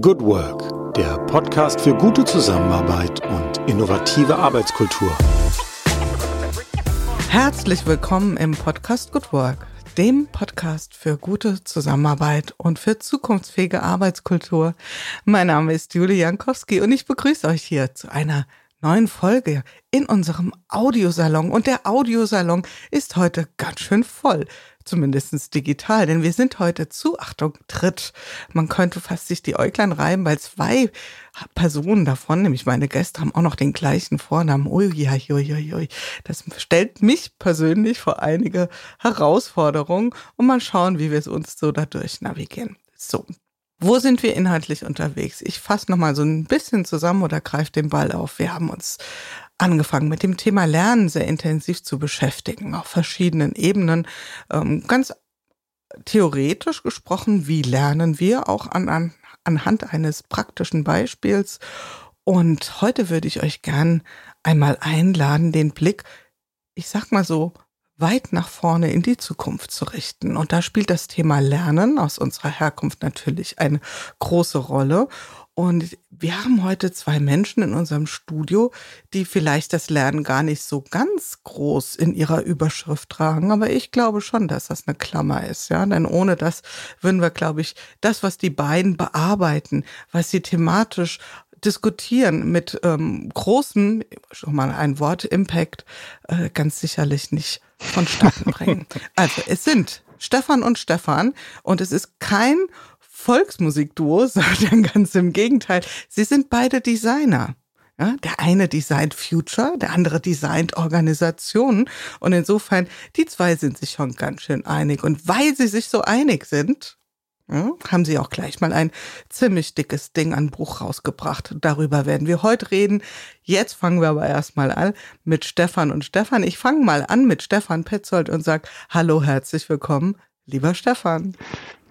Good Work, der Podcast für gute Zusammenarbeit und innovative Arbeitskultur. Herzlich willkommen im Podcast Good Work, dem Podcast für gute Zusammenarbeit und für zukunftsfähige Arbeitskultur. Mein Name ist Julie Jankowski und ich begrüße euch hier zu einer neuen Folge in unserem Audiosalon. Und der Audiosalon ist heute ganz schön voll zumindest digital, denn wir sind heute zu, Achtung, Tritt. Man könnte fast sich die Äuglein reiben, weil zwei Personen davon, nämlich meine Gäste, haben auch noch den gleichen Vornamen. Ui, ui, ui, ui. Das stellt mich persönlich vor einige Herausforderungen und mal schauen, wie wir es uns so dadurch navigieren. So. Wo sind wir inhaltlich unterwegs? Ich fasse nochmal so ein bisschen zusammen oder greife den Ball auf. Wir haben uns angefangen mit dem Thema Lernen sehr intensiv zu beschäftigen, auf verschiedenen Ebenen. Ähm, ganz theoretisch gesprochen, wie lernen wir auch an, an, anhand eines praktischen Beispiels. Und heute würde ich euch gern einmal einladen, den Blick, ich sag mal so, weit nach vorne in die Zukunft zu richten. Und da spielt das Thema Lernen aus unserer Herkunft natürlich eine große Rolle. Und wir haben heute zwei Menschen in unserem Studio, die vielleicht das Lernen gar nicht so ganz groß in ihrer Überschrift tragen, aber ich glaube schon, dass das eine Klammer ist, ja, denn ohne das würden wir, glaube ich, das, was die beiden bearbeiten, was sie thematisch diskutieren mit ähm, großem, schon mal ein Wort, Impact, äh, ganz sicherlich nicht vonstatten bringen. Also es sind Stefan und Stefan und es ist kein Volksmusikduo, sondern ganz im Gegenteil. Sie sind beide Designer. Ja, der eine designt Future, der andere designt Organisationen. Und insofern, die zwei sind sich schon ganz schön einig. Und weil sie sich so einig sind, ja, haben sie auch gleich mal ein ziemlich dickes Ding an Buch rausgebracht. Darüber werden wir heute reden. Jetzt fangen wir aber erstmal an mit Stefan und Stefan. Ich fange mal an mit Stefan Petzold und sage Hallo, herzlich willkommen, lieber Stefan.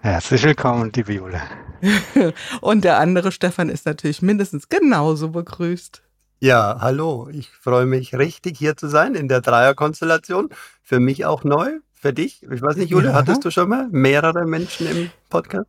Herzlich willkommen, liebe Jule. Und der andere Stefan ist natürlich mindestens genauso begrüßt. Ja, hallo. Ich freue mich richtig hier zu sein in der Dreierkonstellation. Für mich auch neu, für dich. Ich weiß nicht, Jule, ja. hattest du schon mal mehrere Menschen im Podcast?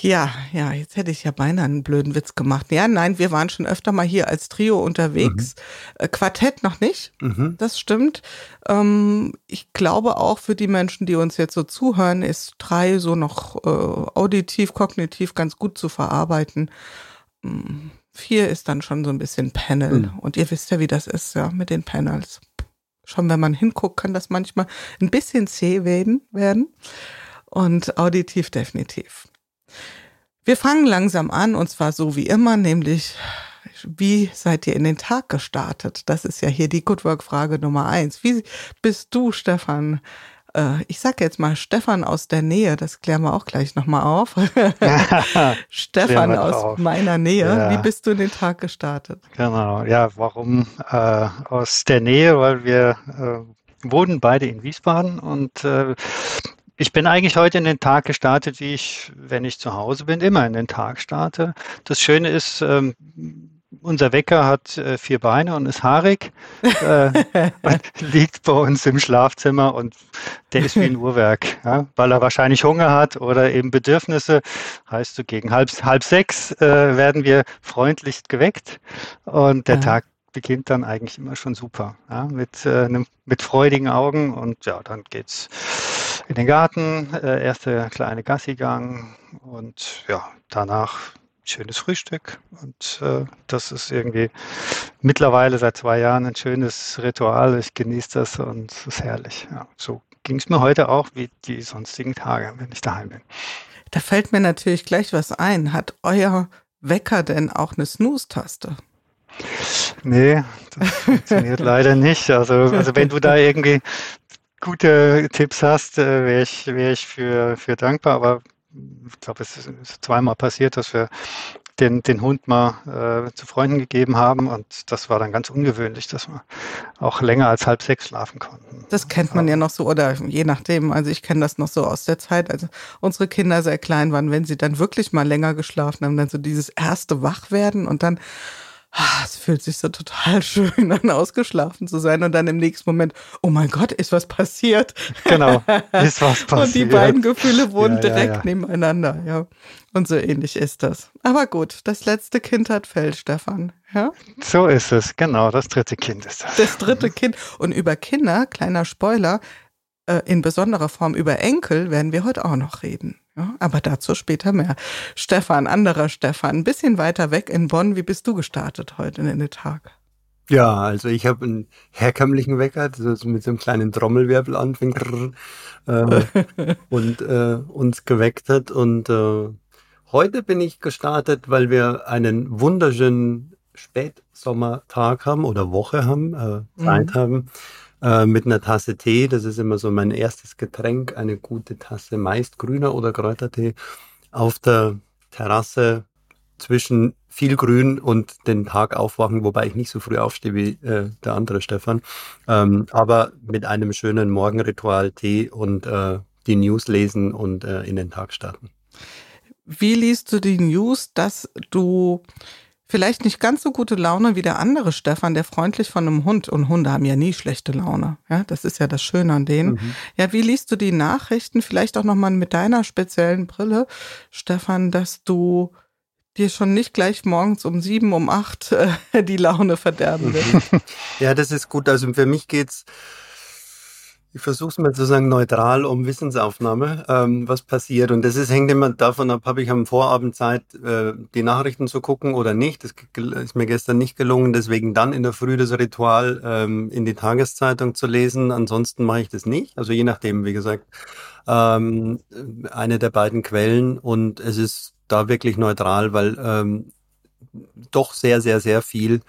Ja, ja, jetzt hätte ich ja beinahe einen blöden Witz gemacht. Ja, nein, wir waren schon öfter mal hier als Trio unterwegs. Mhm. Äh, Quartett noch nicht, mhm. das stimmt. Ähm, ich glaube auch für die Menschen, die uns jetzt so zuhören, ist drei so noch äh, auditiv, kognitiv ganz gut zu verarbeiten. Ähm, vier ist dann schon so ein bisschen Panel. Mhm. Und ihr wisst ja, wie das ist, ja, mit den Panels. Schon wenn man hinguckt, kann das manchmal ein bisschen zäh werden. werden. Und auditiv definitiv. Wir fangen langsam an und zwar so wie immer, nämlich wie seid ihr in den Tag gestartet? Das ist ja hier die Good Work Frage Nummer eins. Wie bist du, Stefan? Äh, ich sage jetzt mal Stefan aus der Nähe, das klären wir auch gleich nochmal auf. Stefan aus auf. meiner Nähe, ja. wie bist du in den Tag gestartet? Genau, ja, warum äh, aus der Nähe? Weil wir äh, wohnen beide in Wiesbaden und äh, ich bin eigentlich heute in den Tag gestartet, wie ich, wenn ich zu Hause bin, immer in den Tag starte. Das Schöne ist, ähm, unser Wecker hat äh, vier Beine und ist haarig äh, und liegt bei uns im Schlafzimmer und der ist wie ein Uhrwerk, ja, weil er wahrscheinlich Hunger hat oder eben Bedürfnisse. Heißt so gegen halb, halb sechs äh, werden wir freundlich geweckt und der ja. Tag beginnt dann eigentlich immer schon super, ja, mit, äh, mit freudigen Augen und ja, dann geht's in den Garten, äh, erste kleine Gassigang und ja, danach schönes Frühstück. Und äh, das ist irgendwie mittlerweile seit zwei Jahren ein schönes Ritual. Ich genieße das und es ist herrlich. Ja, so ging es mir heute auch wie die sonstigen Tage, wenn ich daheim bin. Da fällt mir natürlich gleich was ein. Hat euer Wecker denn auch eine Snooze-Taste? Nee, das funktioniert leider nicht. Also, also wenn du da irgendwie gute Tipps hast, äh, wäre ich, wär ich für, für dankbar. Aber ich glaube, es ist zweimal passiert, dass wir den, den Hund mal äh, zu Freunden gegeben haben und das war dann ganz ungewöhnlich, dass wir auch länger als halb sechs schlafen konnten. Das kennt man ja noch so oder je nachdem. Also ich kenne das noch so aus der Zeit, als unsere Kinder sehr klein waren, wenn sie dann wirklich mal länger geschlafen haben, dann so dieses erste Wachwerden und dann es fühlt sich so total schön an, ausgeschlafen zu sein und dann im nächsten Moment, oh mein Gott, ist was passiert. Genau, ist was passiert. und die beiden Gefühle wohnen ja, direkt ja, ja. nebeneinander, ja. Und so ähnlich ist das. Aber gut, das letzte Kind hat Fell, Stefan. Ja? So ist es, genau, das dritte Kind ist das. Das dritte Kind. Und über Kinder, kleiner Spoiler, äh, in besonderer Form über Enkel werden wir heute auch noch reden. Ja, aber dazu später mehr. Stefan, anderer Stefan, ein bisschen weiter weg in Bonn. Wie bist du gestartet heute in den Tag? Ja, also ich habe einen herkömmlichen Wecker, das mit so einem kleinen Trommelwirbel anfängt äh, und äh, uns geweckt hat. Und äh, heute bin ich gestartet, weil wir einen wunderschönen Spätsommertag haben oder Woche haben, äh, Zeit mhm. haben äh, mit einer Tasse Tee. Das ist immer so mein erstes Getränk, eine gute Tasse meist grüner oder Kräutertee auf der Terrasse zwischen viel Grün und den Tag aufwachen, wobei ich nicht so früh aufstehe wie äh, der andere Stefan, ähm, aber mit einem schönen Morgenritual Tee und äh, die News lesen und äh, in den Tag starten. Wie liest du die News, dass du vielleicht nicht ganz so gute Laune wie der andere Stefan, der freundlich von einem Hund, und Hunde haben ja nie schlechte Laune. Ja, das ist ja das Schöne an denen. Mhm. Ja, wie liest du die Nachrichten? Vielleicht auch nochmal mit deiner speziellen Brille, Stefan, dass du dir schon nicht gleich morgens um sieben, um acht äh, die Laune verderben willst. Ja, das ist gut. Also für mich geht's ich versuche es mal zu sagen, neutral um Wissensaufnahme, ähm, was passiert. Und das ist, hängt immer davon ab, habe ich am Vorabend Zeit, äh, die Nachrichten zu gucken oder nicht. Das ist mir gestern nicht gelungen, deswegen dann in der Früh das Ritual ähm, in die Tageszeitung zu lesen. Ansonsten mache ich das nicht. Also je nachdem, wie gesagt, ähm, eine der beiden Quellen. Und es ist da wirklich neutral, weil ähm, doch sehr, sehr, sehr viel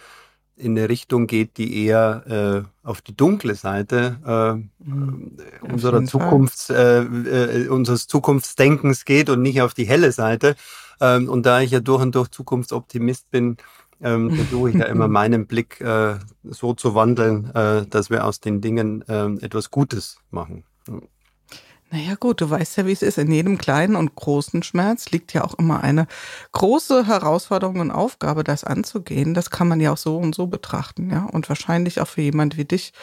in eine Richtung geht, die eher äh, auf die dunkle Seite äh, mhm. unserer Zukunfts, äh, äh, unseres Zukunftsdenkens geht und nicht auf die helle Seite. Ähm, und da ich ja durch und durch Zukunftsoptimist bin, ähm, versuche ich ja immer meinen Blick äh, so zu wandeln, äh, dass wir aus den Dingen äh, etwas Gutes machen. Naja gut, du weißt ja, wie es ist. In jedem kleinen und großen Schmerz liegt ja auch immer eine große Herausforderung und Aufgabe, das anzugehen. Das kann man ja auch so und so betrachten, ja. Und wahrscheinlich auch für jemand wie dich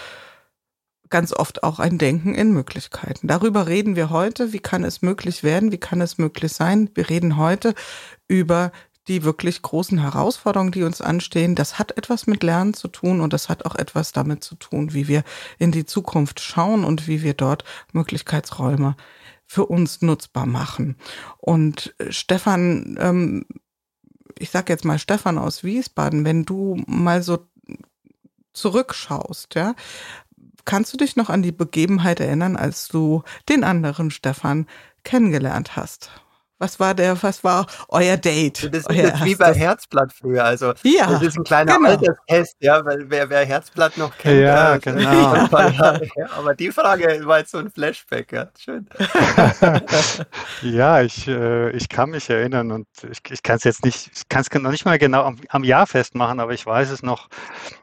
ganz oft auch ein Denken in Möglichkeiten. Darüber reden wir heute. Wie kann es möglich werden? Wie kann es möglich sein? Wir reden heute über die wirklich großen Herausforderungen, die uns anstehen, das hat etwas mit Lernen zu tun und das hat auch etwas damit zu tun, wie wir in die Zukunft schauen und wie wir dort Möglichkeitsräume für uns nutzbar machen. Und äh, Stefan, ähm, ich sage jetzt mal Stefan aus Wiesbaden, wenn du mal so zurückschaust, ja, kannst du dich noch an die Begebenheit erinnern, als du den anderen Stefan kennengelernt hast? Was war der, was war euer Date? Das ist jetzt wie bei Herzblatt früher. Also ja, das ist ein kleiner genau. Alterstest, ja, weil wer, wer Herzblatt noch kennt. Ja, äh, genau. ja, aber die Frage war jetzt so ein Flashback, ja. Schön. ja, ich, äh, ich kann mich erinnern und ich, ich kann es jetzt nicht, ich kann es noch nicht mal genau am, am Jahr festmachen, aber ich weiß es noch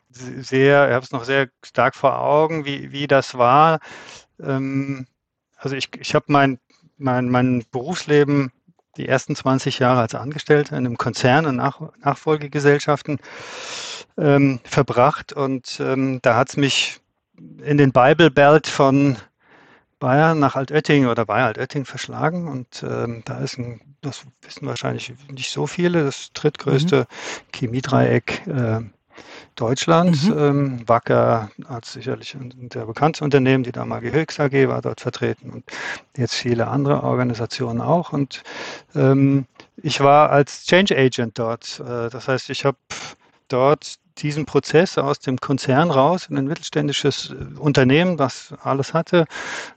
sehr, ich habe es noch sehr stark vor Augen, wie, wie das war. Ähm, also ich, ich habe mein, mein, mein Berufsleben die ersten 20 Jahre als Angestellter in einem Konzern und Nach Nachfolgegesellschaften ähm, verbracht. Und ähm, da hat es mich in den Bible Belt von Bayern nach Altötting oder bei Altötting verschlagen. Und ähm, da ist ein, das wissen wahrscheinlich nicht so viele, das drittgrößte mhm. Chemiedreieck äh, Deutschland. Mhm. Ähm, Wacker hat sicherlich ein sehr bekanntes Unternehmen, die damalige Höchst AG war dort vertreten und jetzt viele andere Organisationen auch. Und ähm, ich war als Change Agent dort. Äh, das heißt, ich habe dort diesen Prozess aus dem Konzern raus in ein mittelständisches äh, Unternehmen, was alles hatte,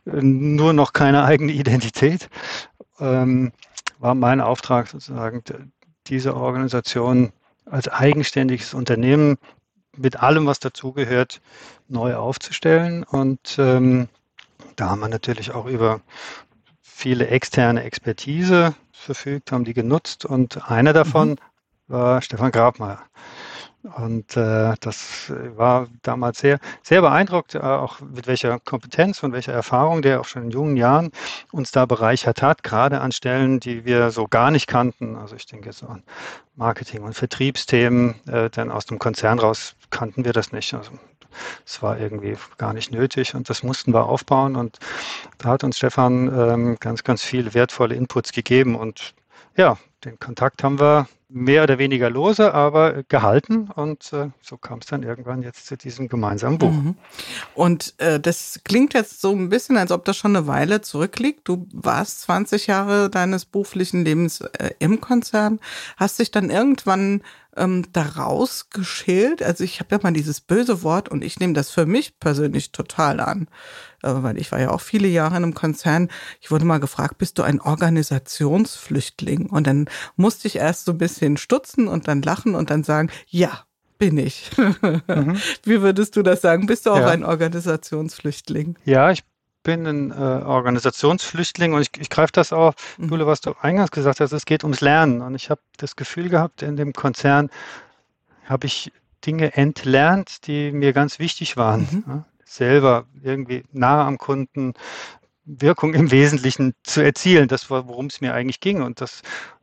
äh, nur noch keine eigene Identität, ähm, war mein Auftrag sozusagen, diese Organisation als eigenständiges Unternehmen mit allem, was dazugehört, neu aufzustellen. Und ähm, da haben wir natürlich auch über viele externe Expertise verfügt, haben die genutzt und einer davon mhm. war Stefan Grabmeier. Und äh, das war damals sehr, sehr beeindruckt, äh, auch mit welcher Kompetenz und welcher Erfahrung der auch schon in jungen Jahren uns da bereichert hat, gerade an Stellen, die wir so gar nicht kannten. Also ich denke so an Marketing- und Vertriebsthemen, äh, denn aus dem Konzern raus kannten wir das nicht. Also es war irgendwie gar nicht nötig und das mussten wir aufbauen. Und da hat uns Stefan ähm, ganz, ganz viele wertvolle Inputs gegeben. Und ja, den Kontakt haben wir mehr oder weniger lose, aber gehalten. Und äh, so kam es dann irgendwann jetzt zu diesem gemeinsamen Buch. Mhm. Und äh, das klingt jetzt so ein bisschen, als ob das schon eine Weile zurückliegt. Du warst 20 Jahre deines beruflichen Lebens äh, im Konzern, hast dich dann irgendwann ähm, daraus geschält. Also ich habe ja mal dieses böse Wort und ich nehme das für mich persönlich total an, weil ich war ja auch viele Jahre in einem Konzern. Ich wurde mal gefragt, bist du ein Organisationsflüchtling? Und dann musste ich erst so ein bisschen stutzen und dann lachen und dann sagen, ja, bin ich. Mhm. Wie würdest du das sagen? Bist du auch ja. ein Organisationsflüchtling? Ja, ich bin ein äh, Organisationsflüchtling und ich, ich greife das auf, mhm. Jule, was du eingangs gesagt hast, es geht ums Lernen. Und ich habe das Gefühl gehabt, in dem Konzern habe ich Dinge entlernt, die mir ganz wichtig waren. Mhm. Selber irgendwie nah am Kunden Wirkung im Wesentlichen zu erzielen. Das war, worum es mir eigentlich ging. Und das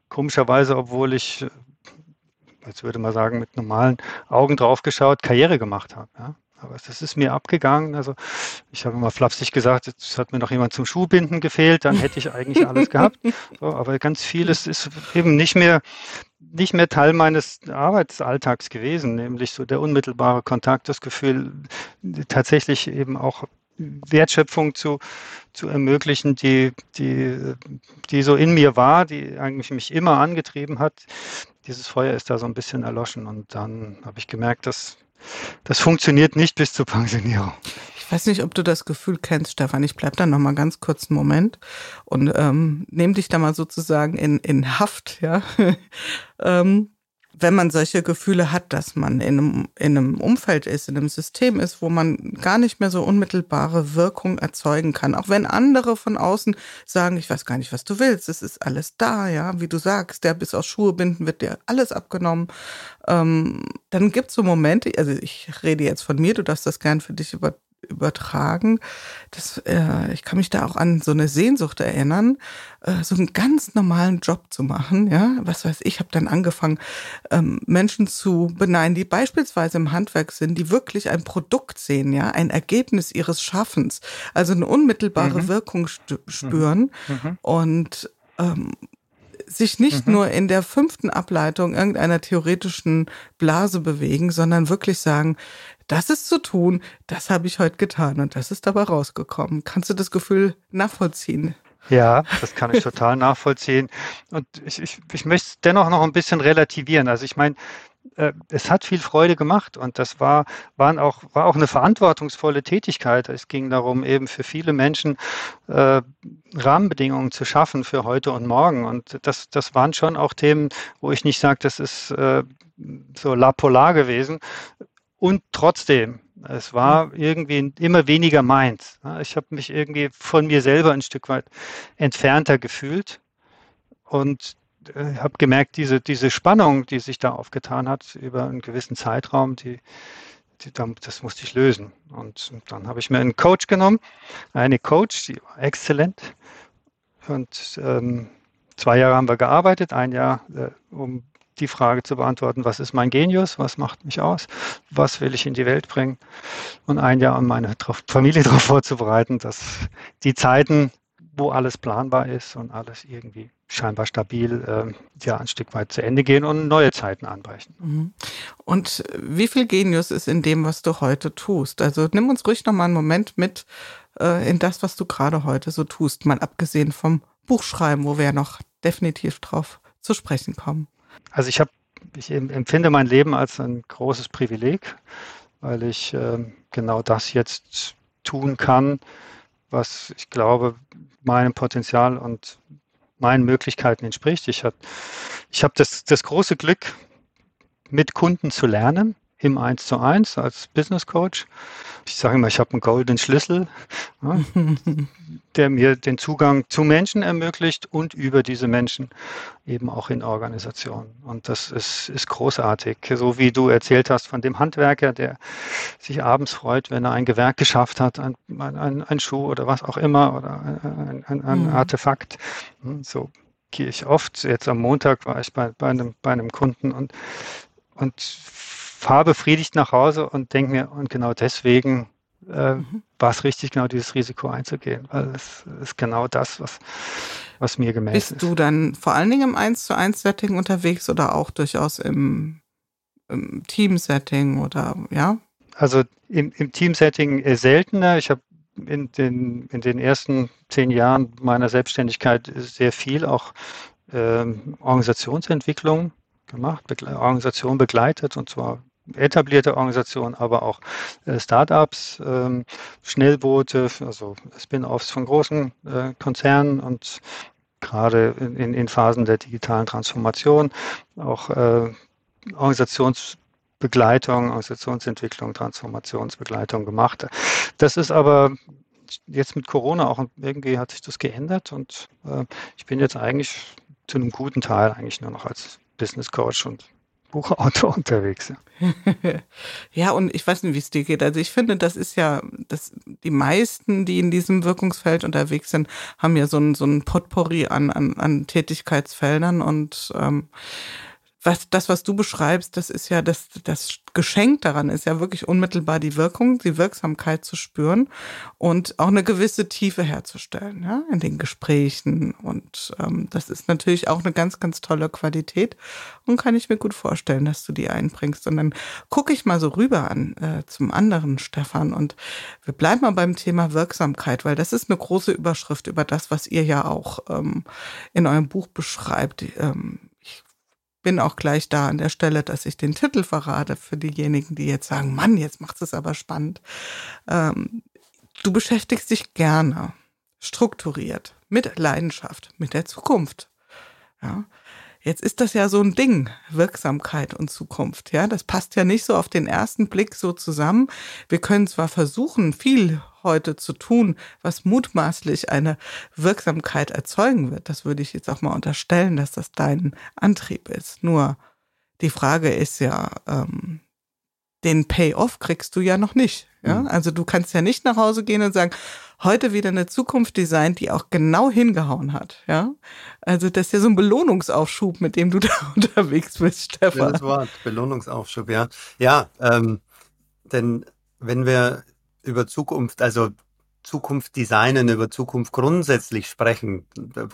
komischerweise, obwohl ich, jetzt würde man sagen, mit normalen Augen drauf geschaut, Karriere gemacht habe. Ja. Aber das ist mir abgegangen. Also ich habe immer flapsig gesagt, jetzt hat mir noch jemand zum Schuhbinden gefehlt, dann hätte ich eigentlich alles gehabt. So, aber ganz vieles ist eben nicht mehr, nicht mehr Teil meines Arbeitsalltags gewesen, nämlich so der unmittelbare Kontakt, das Gefühl, tatsächlich eben auch Wertschöpfung zu, zu ermöglichen, die, die, die so in mir war, die eigentlich mich immer angetrieben hat. Dieses Feuer ist da so ein bisschen erloschen und dann habe ich gemerkt, dass das funktioniert nicht bis zur Pensionierung. Ich weiß nicht, ob du das Gefühl kennst, Stefan. Ich bleib da noch mal ganz kurz einen Moment und ähm, nehme dich da mal sozusagen in, in Haft, ja. ähm, wenn man solche Gefühle hat, dass man in einem, in einem Umfeld ist, in einem System ist, wo man gar nicht mehr so unmittelbare Wirkung erzeugen kann. Auch wenn andere von außen sagen, ich weiß gar nicht, was du willst, es ist alles da, ja, wie du sagst, der bis aus Schuhe binden wird dir alles abgenommen. Ähm, dann gibt es so Momente, also ich rede jetzt von mir, du darfst das gern für dich über, übertragen. Das, äh, ich kann mich da auch an so eine Sehnsucht erinnern, äh, so einen ganz normalen Job zu machen. Ja, was weiß ich, habe dann angefangen, ähm, Menschen zu beneiden, die beispielsweise im Handwerk sind, die wirklich ein Produkt sehen, ja, ein Ergebnis ihres Schaffens, also eine unmittelbare mhm. Wirkung spüren mhm. mhm. und ähm, sich nicht mhm. nur in der fünften Ableitung irgendeiner theoretischen Blase bewegen, sondern wirklich sagen, das ist zu tun, das habe ich heute getan und das ist dabei rausgekommen. Kannst du das Gefühl nachvollziehen? Ja, das kann ich total nachvollziehen. Und ich, ich, ich möchte es dennoch noch ein bisschen relativieren. Also ich meine, äh, es hat viel Freude gemacht und das war, waren auch, war auch eine verantwortungsvolle Tätigkeit. Es ging darum, eben für viele Menschen äh, Rahmenbedingungen zu schaffen für heute und morgen. Und das, das waren schon auch Themen, wo ich nicht sage, das ist äh, so la polar gewesen. Und trotzdem, es war mhm. irgendwie immer weniger meins. Ich habe mich irgendwie von mir selber ein Stück weit entfernter gefühlt und äh, habe gemerkt, diese, diese Spannung, die sich da aufgetan hat über einen gewissen Zeitraum, die, die, das musste ich lösen. Und dann habe ich mir einen Coach genommen, eine Coach, die war exzellent. Und ähm, zwei Jahre haben wir gearbeitet, ein Jahr, äh, um die Frage zu beantworten, was ist mein Genius, was macht mich aus, was will ich in die Welt bringen und ein Jahr um meine Familie darauf vorzubereiten, dass die Zeiten, wo alles planbar ist und alles irgendwie scheinbar stabil, äh, ja, ein Stück weit zu Ende gehen und neue Zeiten anbrechen. Mhm. Und wie viel Genius ist in dem, was du heute tust? Also nimm uns ruhig noch mal einen Moment mit äh, in das, was du gerade heute so tust, mal abgesehen vom Buchschreiben, wo wir ja noch definitiv drauf zu sprechen kommen. Also ich habe, ich empfinde mein Leben als ein großes Privileg, weil ich äh, genau das jetzt tun kann, was ich glaube meinem Potenzial und meinen Möglichkeiten entspricht. Ich habe ich hab das, das große Glück, mit Kunden zu lernen, im 1 zu 1 als Business Coach. Ich sage immer, ich habe einen goldenen Schlüssel, ja, der mir den Zugang zu Menschen ermöglicht und über diese Menschen eben auch in Organisationen. Und das ist, ist großartig. So wie du erzählt hast von dem Handwerker, der sich abends freut, wenn er ein Gewerk geschafft hat, ein, ein, ein Schuh oder was auch immer oder ein, ein, ein mhm. Artefakt. Hm, so gehe ich oft. Jetzt am Montag war ich bei, bei, einem, bei einem Kunden und, und fahre befriedigt nach Hause und denke mir, und genau deswegen äh, mhm. war es richtig, genau dieses Risiko einzugehen, weil es ist genau das, was, was mir Bist ist. Bist du dann vor allen Dingen im 1 zu 1 Setting unterwegs oder auch durchaus im, im Team-Setting oder ja? Also im, im Team-Setting seltener. Ich habe in den, in den ersten zehn Jahren meiner Selbstständigkeit sehr viel auch ähm, Organisationsentwicklung gemacht, Begle Organisation begleitet und zwar etablierte Organisationen, aber auch äh, Startups, ähm, Schnellboote, also Spin-offs von großen äh, Konzernen und gerade in, in, Phasen der digitalen Transformation auch äh, Organisationsbegleitung, Organisationsentwicklung, Transformationsbegleitung gemacht. Das ist aber jetzt mit Corona auch irgendwie hat sich das geändert und ich bin jetzt eigentlich zu einem guten Teil eigentlich nur noch als Business Coach und Buchautor unterwegs. Ja. und ich weiß nicht, wie es dir geht. Also ich finde, das ist ja, das, die meisten, die in diesem Wirkungsfeld unterwegs sind, haben ja so ein, so ein Potpourri an, an, an Tätigkeitsfeldern und ähm, was, das, was du beschreibst, das ist ja das, das Geschenk daran ist ja wirklich unmittelbar die Wirkung, die Wirksamkeit zu spüren und auch eine gewisse Tiefe herzustellen, ja, in den Gesprächen. Und ähm, das ist natürlich auch eine ganz, ganz tolle Qualität und kann ich mir gut vorstellen, dass du die einbringst. Und dann gucke ich mal so rüber an äh, zum anderen Stefan und wir bleiben mal beim Thema Wirksamkeit, weil das ist eine große Überschrift über das, was ihr ja auch ähm, in eurem Buch beschreibt. Ähm, bin auch gleich da an der Stelle, dass ich den Titel verrate für diejenigen, die jetzt sagen, Mann, jetzt macht es aber spannend. Ähm, du beschäftigst dich gerne, strukturiert, mit Leidenschaft, mit der Zukunft. Ja. Jetzt ist das ja so ein Ding, Wirksamkeit und Zukunft. Ja, das passt ja nicht so auf den ersten Blick so zusammen. Wir können zwar versuchen, viel heute zu tun, was mutmaßlich eine Wirksamkeit erzeugen wird. Das würde ich jetzt auch mal unterstellen, dass das dein Antrieb ist. Nur die Frage ist ja, ähm, den Payoff kriegst du ja noch nicht. Ja? Mhm. Also du kannst ja nicht nach Hause gehen und sagen, heute wieder eine Zukunft designt, die auch genau hingehauen hat. Ja, also das ist ja so ein Belohnungsaufschub, mit dem du da unterwegs bist, Stefan. Das Wort Belohnungsaufschub, ja, ja, ähm, denn wenn wir über Zukunft, also Zukunft designen, über Zukunft grundsätzlich sprechen,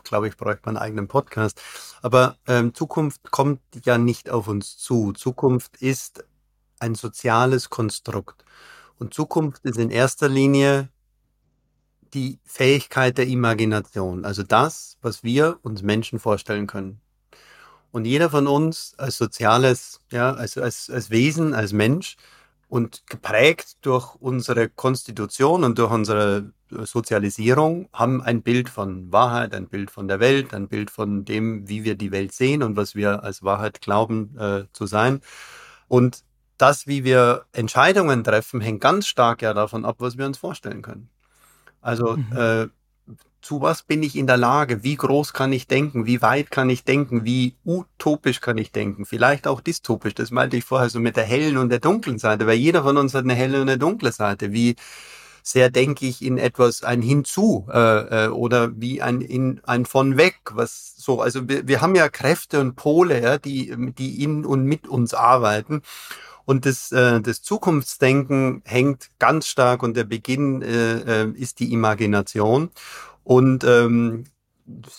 glaube ich, bräuchte man einen eigenen Podcast. Aber ähm, Zukunft kommt ja nicht auf uns zu. Zukunft ist ein soziales Konstrukt. Und Zukunft ist in erster Linie die Fähigkeit der Imagination, also das, was wir uns Menschen vorstellen können. Und jeder von uns als soziales, ja, als, als, als Wesen, als Mensch und geprägt durch unsere Konstitution und durch unsere Sozialisierung haben ein Bild von Wahrheit, ein Bild von der Welt, ein Bild von dem, wie wir die Welt sehen und was wir als Wahrheit glauben äh, zu sein. Und das, wie wir Entscheidungen treffen, hängt ganz stark ja davon ab, was wir uns vorstellen können. Also mhm. äh, zu was bin ich in der Lage? Wie groß kann ich denken? Wie weit kann ich denken? Wie utopisch kann ich denken? Vielleicht auch dystopisch. Das meinte ich vorher so mit der hellen und der dunklen Seite, weil jeder von uns hat eine helle und eine dunkle Seite. Wie sehr denke ich in etwas ein Hinzu äh, äh, oder wie ein in ein von weg, was so. Also wir, wir haben ja Kräfte und Pole, ja, die die in und mit uns arbeiten. Und das, äh, das Zukunftsdenken hängt ganz stark und der Beginn äh, äh, ist die Imagination. Und ähm,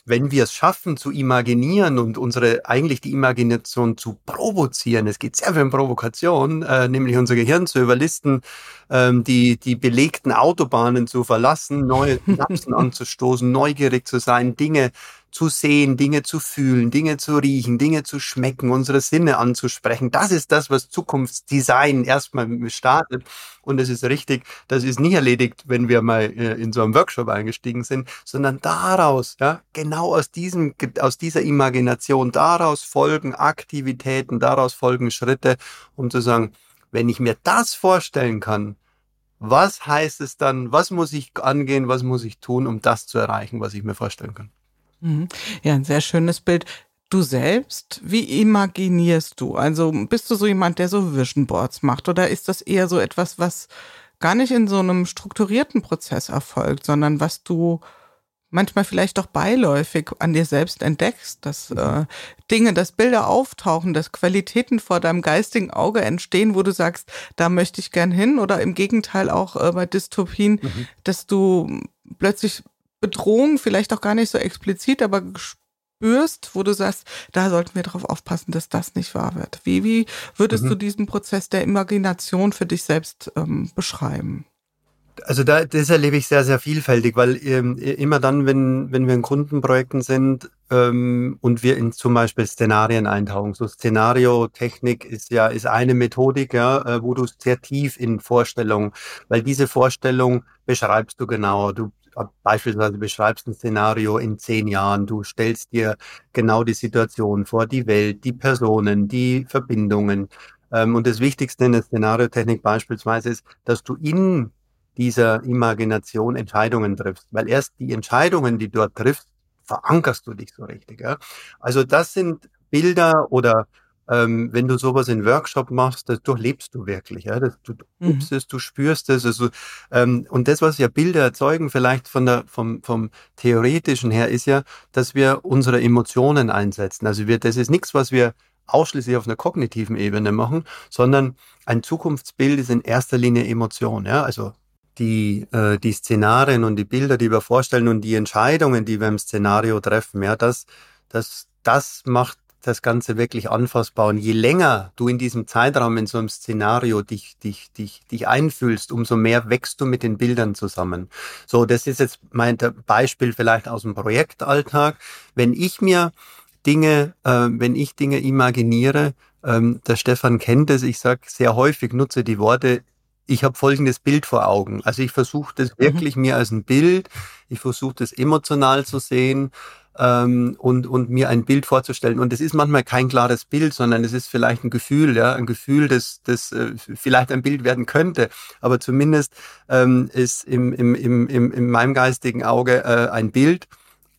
wenn wir es schaffen zu imaginieren und unsere eigentlich die Imagination zu provozieren, es geht sehr viel um Provokation, äh, nämlich unser Gehirn zu überlisten, ähm, die die belegten Autobahnen zu verlassen, neue Synapsen anzustoßen, neugierig zu sein, Dinge zu sehen, Dinge zu fühlen, Dinge zu riechen, Dinge zu schmecken, unsere Sinne anzusprechen. Das ist das, was Zukunftsdesign erstmal startet. Und es ist richtig, das ist nicht erledigt, wenn wir mal äh, in so einem Workshop eingestiegen sind, sondern daraus, ja, genau aus diesem, aus dieser Imagination, daraus folgen Aktivitäten, daraus folgen Schritte, um zu sagen, Wenn ich mir das vorstellen kann, was heißt es dann, was muss ich angehen, was muss ich tun, um das zu erreichen, was ich mir vorstellen kann? Mhm. Ja, ein sehr schönes Bild. Du selbst, wie imaginierst du? Also bist du so jemand, der so Vision Boards macht oder ist das eher so etwas, was gar nicht in so einem strukturierten Prozess erfolgt, sondern was du manchmal vielleicht doch beiläufig an dir selbst entdeckst, dass mhm. äh, Dinge, dass Bilder auftauchen, dass Qualitäten vor deinem geistigen Auge entstehen, wo du sagst, da möchte ich gern hin oder im Gegenteil auch äh, bei Dystopien, mhm. dass du plötzlich Bedrohung vielleicht auch gar nicht so explizit, aber spürst, wo du sagst, da sollten wir darauf aufpassen, dass das nicht wahr wird. Wie, wie würdest mhm. du diesen Prozess der Imagination für dich selbst ähm, beschreiben? Also da, das erlebe ich sehr, sehr vielfältig, weil ähm, immer dann, wenn, wenn wir in Kundenprojekten sind ähm, und wir in zum Beispiel Szenarien eintauchen, so Szenariotechnik ist ja ist eine Methodik, ja, äh, wo du sehr tief in Vorstellung, weil diese Vorstellung beschreibst du genauer. Du beispielsweise beschreibst ein Szenario in zehn Jahren, du stellst dir genau die Situation vor, die Welt, die Personen, die Verbindungen. Ähm, und das Wichtigste in der Szenariotechnik beispielsweise ist, dass du in dieser Imagination Entscheidungen triffst, weil erst die Entscheidungen, die du dort triffst, verankerst du dich so richtig. Ja? Also das sind Bilder oder ähm, wenn du sowas in Workshop machst, das durchlebst du wirklich. Ja? Das, du übst mhm. es, du spürst es. Also, ähm, und das, was ja Bilder erzeugen, vielleicht von der, vom, vom Theoretischen her, ist ja, dass wir unsere Emotionen einsetzen. Also wir, das ist nichts, was wir ausschließlich auf einer kognitiven Ebene machen, sondern ein Zukunftsbild ist in erster Linie Emotion. Ja? Also die, äh, die Szenarien und die Bilder, die wir vorstellen und die Entscheidungen, die wir im Szenario treffen, ja, das, das, das macht das Ganze wirklich anfassbar. Und je länger du in diesem Zeitraum in so einem Szenario dich, dich, dich, dich einfühlst, umso mehr wächst du mit den Bildern zusammen. So, das ist jetzt mein Beispiel vielleicht aus dem Projektalltag. Wenn ich mir Dinge, äh, wenn ich Dinge imaginiere, ähm, der Stefan kennt es, ich sage sehr häufig, nutze die Worte, ich habe folgendes Bild vor Augen. Also ich versuche das mhm. wirklich mir als ein Bild, ich versuche das emotional zu sehen ähm, und, und mir ein Bild vorzustellen. Und es ist manchmal kein klares Bild, sondern es ist vielleicht ein Gefühl, ja, ein Gefühl, das, das äh, vielleicht ein Bild werden könnte. Aber zumindest ähm, ist im, im, im, im, in meinem geistigen Auge äh, ein Bild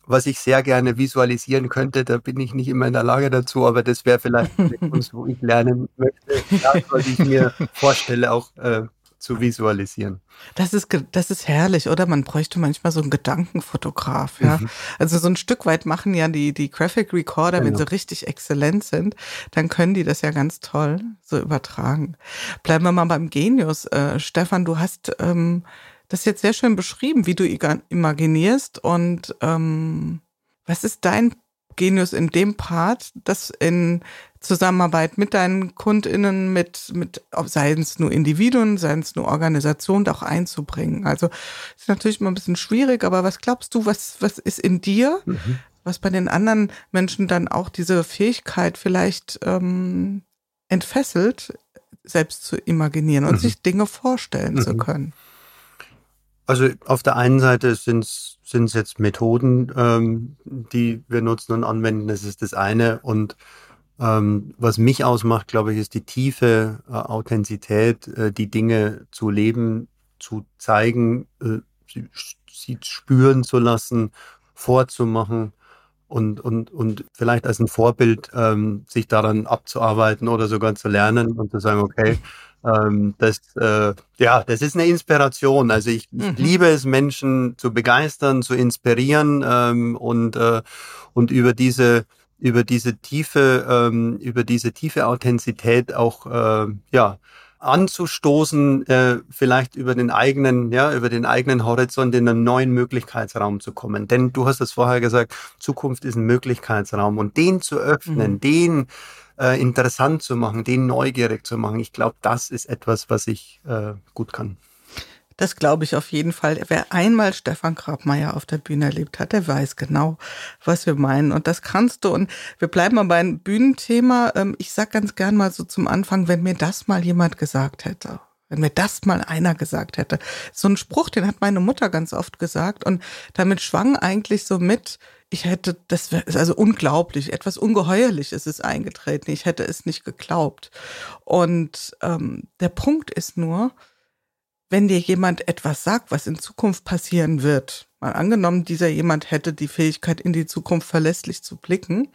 was ich sehr gerne visualisieren könnte. Da bin ich nicht immer in der Lage dazu, aber das wäre vielleicht eine Kunst, wo ich lernen möchte, das, was ich mir vorstelle, auch äh, zu visualisieren. Das ist, das ist herrlich, oder? Man bräuchte manchmal so einen Gedankenfotograf, ja. Mhm. Also so ein Stück weit machen ja die, die Graphic Recorder, genau. wenn sie richtig exzellent sind, dann können die das ja ganz toll so übertragen. Bleiben wir mal beim Genius. Äh, Stefan, du hast ähm, das jetzt sehr schön beschrieben, wie du imaginierst und ähm, was ist dein Genius in dem Part, das in Zusammenarbeit mit deinen KundInnen, mit, mit, seien es nur Individuen, seien es nur Organisationen, auch einzubringen. Also, ist natürlich mal ein bisschen schwierig, aber was glaubst du, was, was ist in dir, mhm. was bei den anderen Menschen dann auch diese Fähigkeit vielleicht ähm, entfesselt, selbst zu imaginieren und mhm. sich Dinge vorstellen mhm. zu können? Also auf der einen Seite sind es jetzt Methoden, ähm, die wir nutzen und anwenden, das ist das eine. Und ähm, was mich ausmacht, glaube ich, ist die tiefe äh, Authentizität, äh, die Dinge zu leben, zu zeigen, äh, sie, sie spüren zu lassen, vorzumachen und, und, und vielleicht als ein Vorbild ähm, sich daran abzuarbeiten oder sogar zu lernen und zu sagen, okay, ähm, das, äh, ja, das ist eine Inspiration. Also ich, ich mhm. liebe es, Menschen zu begeistern, zu inspirieren ähm, und, äh, und über diese über diese tiefe, ähm, über diese tiefe Authentizität auch äh, ja anzustoßen, äh, vielleicht über den eigenen, ja, über den eigenen Horizont in einen neuen Möglichkeitsraum zu kommen. Denn du hast es vorher gesagt, Zukunft ist ein Möglichkeitsraum und den zu öffnen, mhm. den äh, interessant zu machen, den neugierig zu machen. Ich glaube, das ist etwas, was ich äh, gut kann. Das glaube ich auf jeden Fall. Wer einmal Stefan Grabmeier auf der Bühne erlebt hat, der weiß genau, was wir meinen. Und das kannst du. Und wir bleiben mal beim Bühnenthema. Ähm, ich sag ganz gern mal so zum Anfang, wenn mir das mal jemand gesagt hätte, Wenn mir das mal einer gesagt hätte. So ein Spruch, den hat meine Mutter ganz oft gesagt und damit schwang eigentlich so mit, ich hätte, das ist also unglaublich, etwas Ungeheuerliches ist eingetreten. Ich hätte es nicht geglaubt. Und ähm, der Punkt ist nur, wenn dir jemand etwas sagt, was in Zukunft passieren wird, mal angenommen, dieser jemand hätte die Fähigkeit, in die Zukunft verlässlich zu blicken,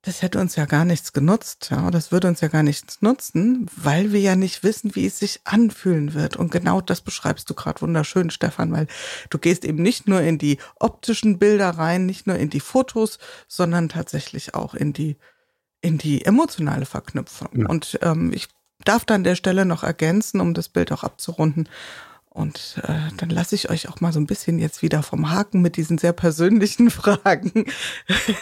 das hätte uns ja gar nichts genutzt, ja, das würde uns ja gar nichts nutzen, weil wir ja nicht wissen, wie es sich anfühlen wird. Und genau das beschreibst du gerade wunderschön, Stefan, weil du gehst eben nicht nur in die optischen Bilder rein, nicht nur in die Fotos, sondern tatsächlich auch in die in die emotionale Verknüpfung. Ja. Und ähm, ich darf da an der Stelle noch ergänzen, um das Bild auch abzurunden. Und äh, dann lasse ich euch auch mal so ein bisschen jetzt wieder vom Haken mit diesen sehr persönlichen Fragen.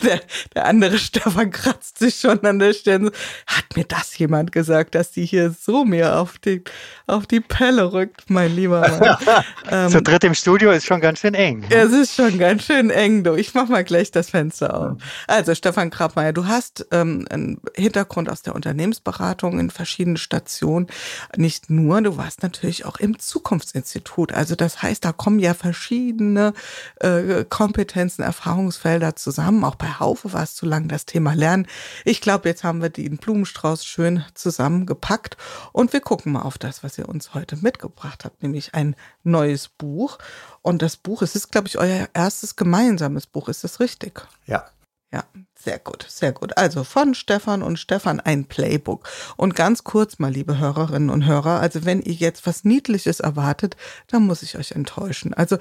der, der andere Stefan kratzt sich schon an der Stelle. Hat mir das jemand gesagt, dass die hier so mir auf die, auf die Pelle rückt, mein lieber Mann? ähm, Zu dritt im Studio ist schon ganz schön eng. Es ist schon ganz schön eng, du. Ich mach mal gleich das Fenster auf. Also, Stefan Krabmeier, du hast ähm, einen Hintergrund aus der Unternehmensberatung in verschiedenen Stationen. Nicht nur, du warst natürlich auch im Zukunftsinstitut Institut. Also das heißt, da kommen ja verschiedene äh, Kompetenzen, Erfahrungsfelder zusammen. Auch bei Haufe war es zu lang das Thema Lernen. Ich glaube, jetzt haben wir den Blumenstrauß schön zusammengepackt und wir gucken mal auf das, was ihr uns heute mitgebracht habt, nämlich ein neues Buch. Und das Buch, es ist, glaube ich, euer erstes gemeinsames Buch. Ist das richtig? Ja. Ja, sehr gut, sehr gut. Also von Stefan und Stefan ein Playbook. Und ganz kurz mal, liebe Hörerinnen und Hörer, also wenn ihr jetzt was Niedliches erwartet, dann muss ich euch enttäuschen. Also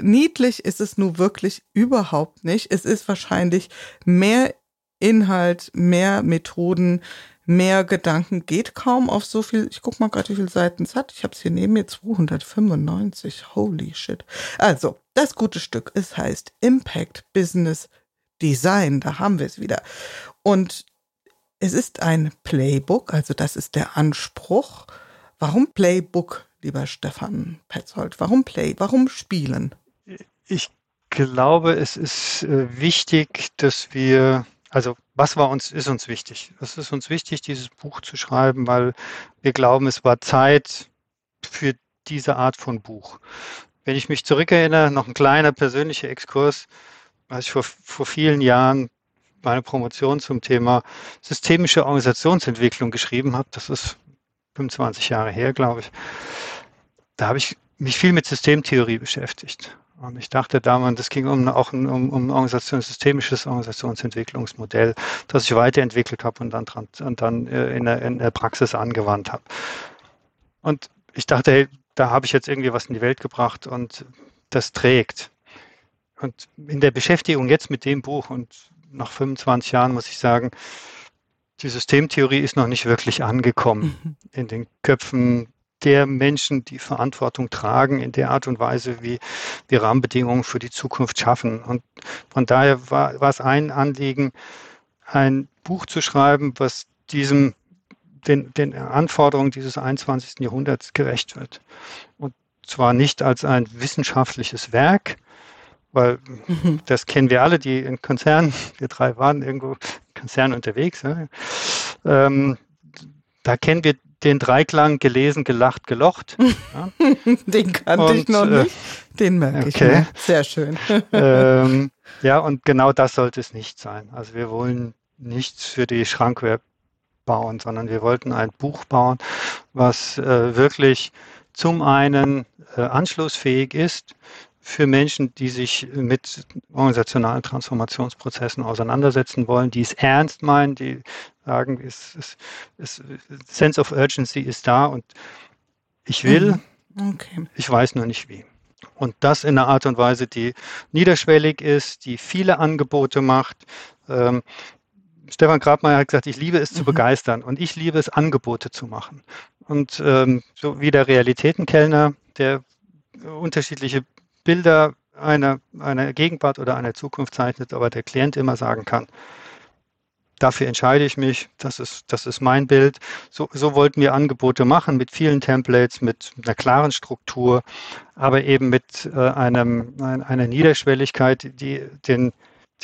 niedlich ist es nun wirklich überhaupt nicht. Es ist wahrscheinlich mehr Inhalt, mehr Methoden, mehr Gedanken geht kaum auf so viel. Ich guck mal gerade, wie viele Seiten es hat. Ich habe es hier neben mir 295. Holy shit. Also, das gute Stück, es heißt Impact Business Design, da haben wir es wieder. Und es ist ein Playbook, also das ist der Anspruch. Warum Playbook, lieber Stefan Petzold? Warum Play? Warum spielen? Ich glaube, es ist äh, wichtig, dass wir, also was war uns, ist uns wichtig? Es ist uns wichtig, dieses Buch zu schreiben, weil wir glauben, es war Zeit für diese Art von Buch. Wenn ich mich zurückerinnere, noch ein kleiner persönlicher Exkurs als ich vor, vor vielen Jahren meine Promotion zum Thema systemische Organisationsentwicklung geschrieben habe, das ist 25 Jahre her, glaube ich, da habe ich mich viel mit Systemtheorie beschäftigt. Und ich dachte damals, das ging um, auch um, um Organisation, systemisches Organisationsentwicklungsmodell, das ich weiterentwickelt habe und dann, und dann äh, in, der, in der Praxis angewandt habe. Und ich dachte, hey, da habe ich jetzt irgendwie was in die Welt gebracht und das trägt. Und in der Beschäftigung jetzt mit dem Buch und nach 25 Jahren muss ich sagen, die Systemtheorie ist noch nicht wirklich angekommen mhm. in den Köpfen der Menschen, die Verantwortung tragen, in der Art und Weise, wie wir Rahmenbedingungen für die Zukunft schaffen. Und von daher war, war es ein Anliegen, ein Buch zu schreiben, was diesem, den, den Anforderungen dieses 21. Jahrhunderts gerecht wird. Und zwar nicht als ein wissenschaftliches Werk, weil mhm. das kennen wir alle, die in Konzernen, wir drei waren irgendwo in Konzernen unterwegs. Ja. Ähm, da kennen wir den Dreiklang gelesen, gelacht, gelocht. Ja. den kannte und, ich noch äh, nicht. Den merke okay. ich mir. Sehr schön. ähm, ja, und genau das sollte es nicht sein. Also wir wollen nichts für die Schrankware bauen, sondern wir wollten ein Buch bauen, was äh, wirklich zum einen äh, anschlussfähig ist, für Menschen, die sich mit organisationalen Transformationsprozessen auseinandersetzen wollen, die es ernst meinen, die sagen, es, es, es, Sense of Urgency ist da und ich will, mhm. okay. ich weiß nur nicht wie. Und das in einer Art und Weise, die niederschwellig ist, die viele Angebote macht. Ähm, Stefan Grabmeier hat gesagt, ich liebe es zu mhm. begeistern und ich liebe es, Angebote zu machen. Und ähm, so wie der Realitätenkellner, der unterschiedliche Bilder einer, einer Gegenwart oder einer Zukunft zeichnet, aber der Klient immer sagen kann, dafür entscheide ich mich, das ist, das ist mein Bild. So, so wollten wir Angebote machen mit vielen Templates, mit einer klaren Struktur, aber eben mit äh, einem, einer Niederschwelligkeit, die den,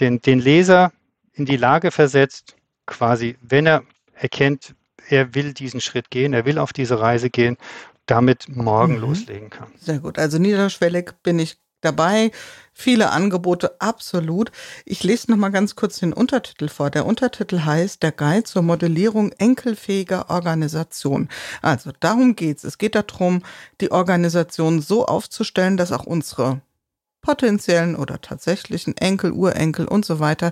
den, den Leser in die Lage versetzt, quasi, wenn er erkennt, er will diesen Schritt gehen, er will auf diese Reise gehen, damit morgen mhm. loslegen kann. Sehr gut. Also niederschwellig bin ich dabei. Viele Angebote, absolut. Ich lese noch mal ganz kurz den Untertitel vor. Der Untertitel heißt Der Guide zur Modellierung enkelfähiger Organisation. Also darum geht's. Es geht darum, die Organisation so aufzustellen, dass auch unsere potenziellen oder tatsächlichen Enkel, Urenkel und so weiter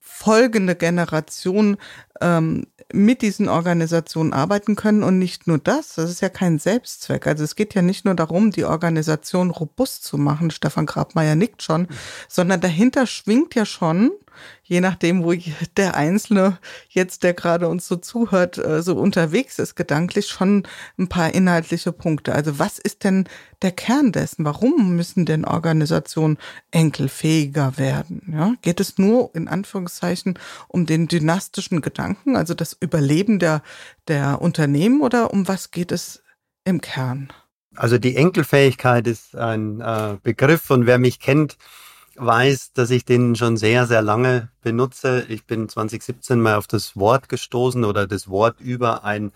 folgende Generation ähm, mit diesen Organisationen arbeiten können. Und nicht nur das, das ist ja kein Selbstzweck. Also es geht ja nicht nur darum, die Organisation robust zu machen, Stefan Grabmeier nickt schon, sondern dahinter schwingt ja schon je nachdem, wo der Einzelne jetzt, der gerade uns so zuhört, äh, so unterwegs ist, gedanklich schon ein paar inhaltliche Punkte. Also was ist denn der Kern dessen? Warum müssen denn Organisationen enkelfähiger werden? Ja, geht es nur in Anführungszeichen um den dynastischen Gedanken, also das Überleben der, der Unternehmen oder um was geht es im Kern? Also die Enkelfähigkeit ist ein äh, Begriff und wer mich kennt, weiß, dass ich den schon sehr, sehr lange benutze. Ich bin 2017 mal auf das Wort gestoßen oder das Wort über ein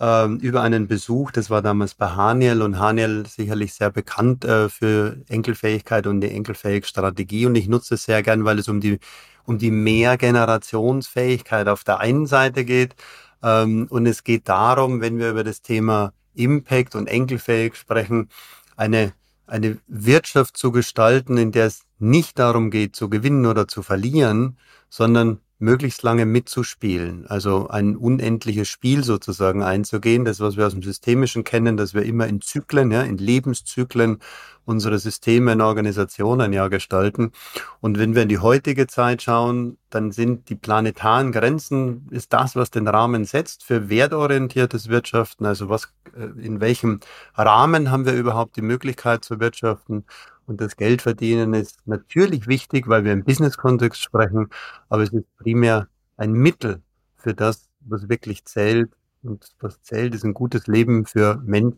ähm, über einen Besuch. Das war damals bei Haniel und Haniel sicherlich sehr bekannt äh, für Enkelfähigkeit und die Enkelfähig-Strategie. Und ich nutze es sehr gern, weil es um die um die Mehrgenerationsfähigkeit auf der einen Seite geht. Ähm, und es geht darum, wenn wir über das Thema Impact und Enkelfähig sprechen, eine eine Wirtschaft zu gestalten, in der es nicht darum geht, zu gewinnen oder zu verlieren, sondern möglichst lange mitzuspielen, also ein unendliches Spiel sozusagen einzugehen, das was wir aus dem Systemischen kennen, dass wir immer in Zyklen, ja, in Lebenszyklen unsere Systeme in Organisationen ja gestalten. Und wenn wir in die heutige Zeit schauen, dann sind die planetaren Grenzen, ist das, was den Rahmen setzt für wertorientiertes Wirtschaften. Also was, äh, in welchem Rahmen haben wir überhaupt die Möglichkeit zu wirtschaften? Und das Geldverdienen ist natürlich wichtig, weil wir im Business-Kontext sprechen, aber es ist primär ein Mittel für das, was wirklich zählt. Und was zählt, ist ein gutes Leben für Mensch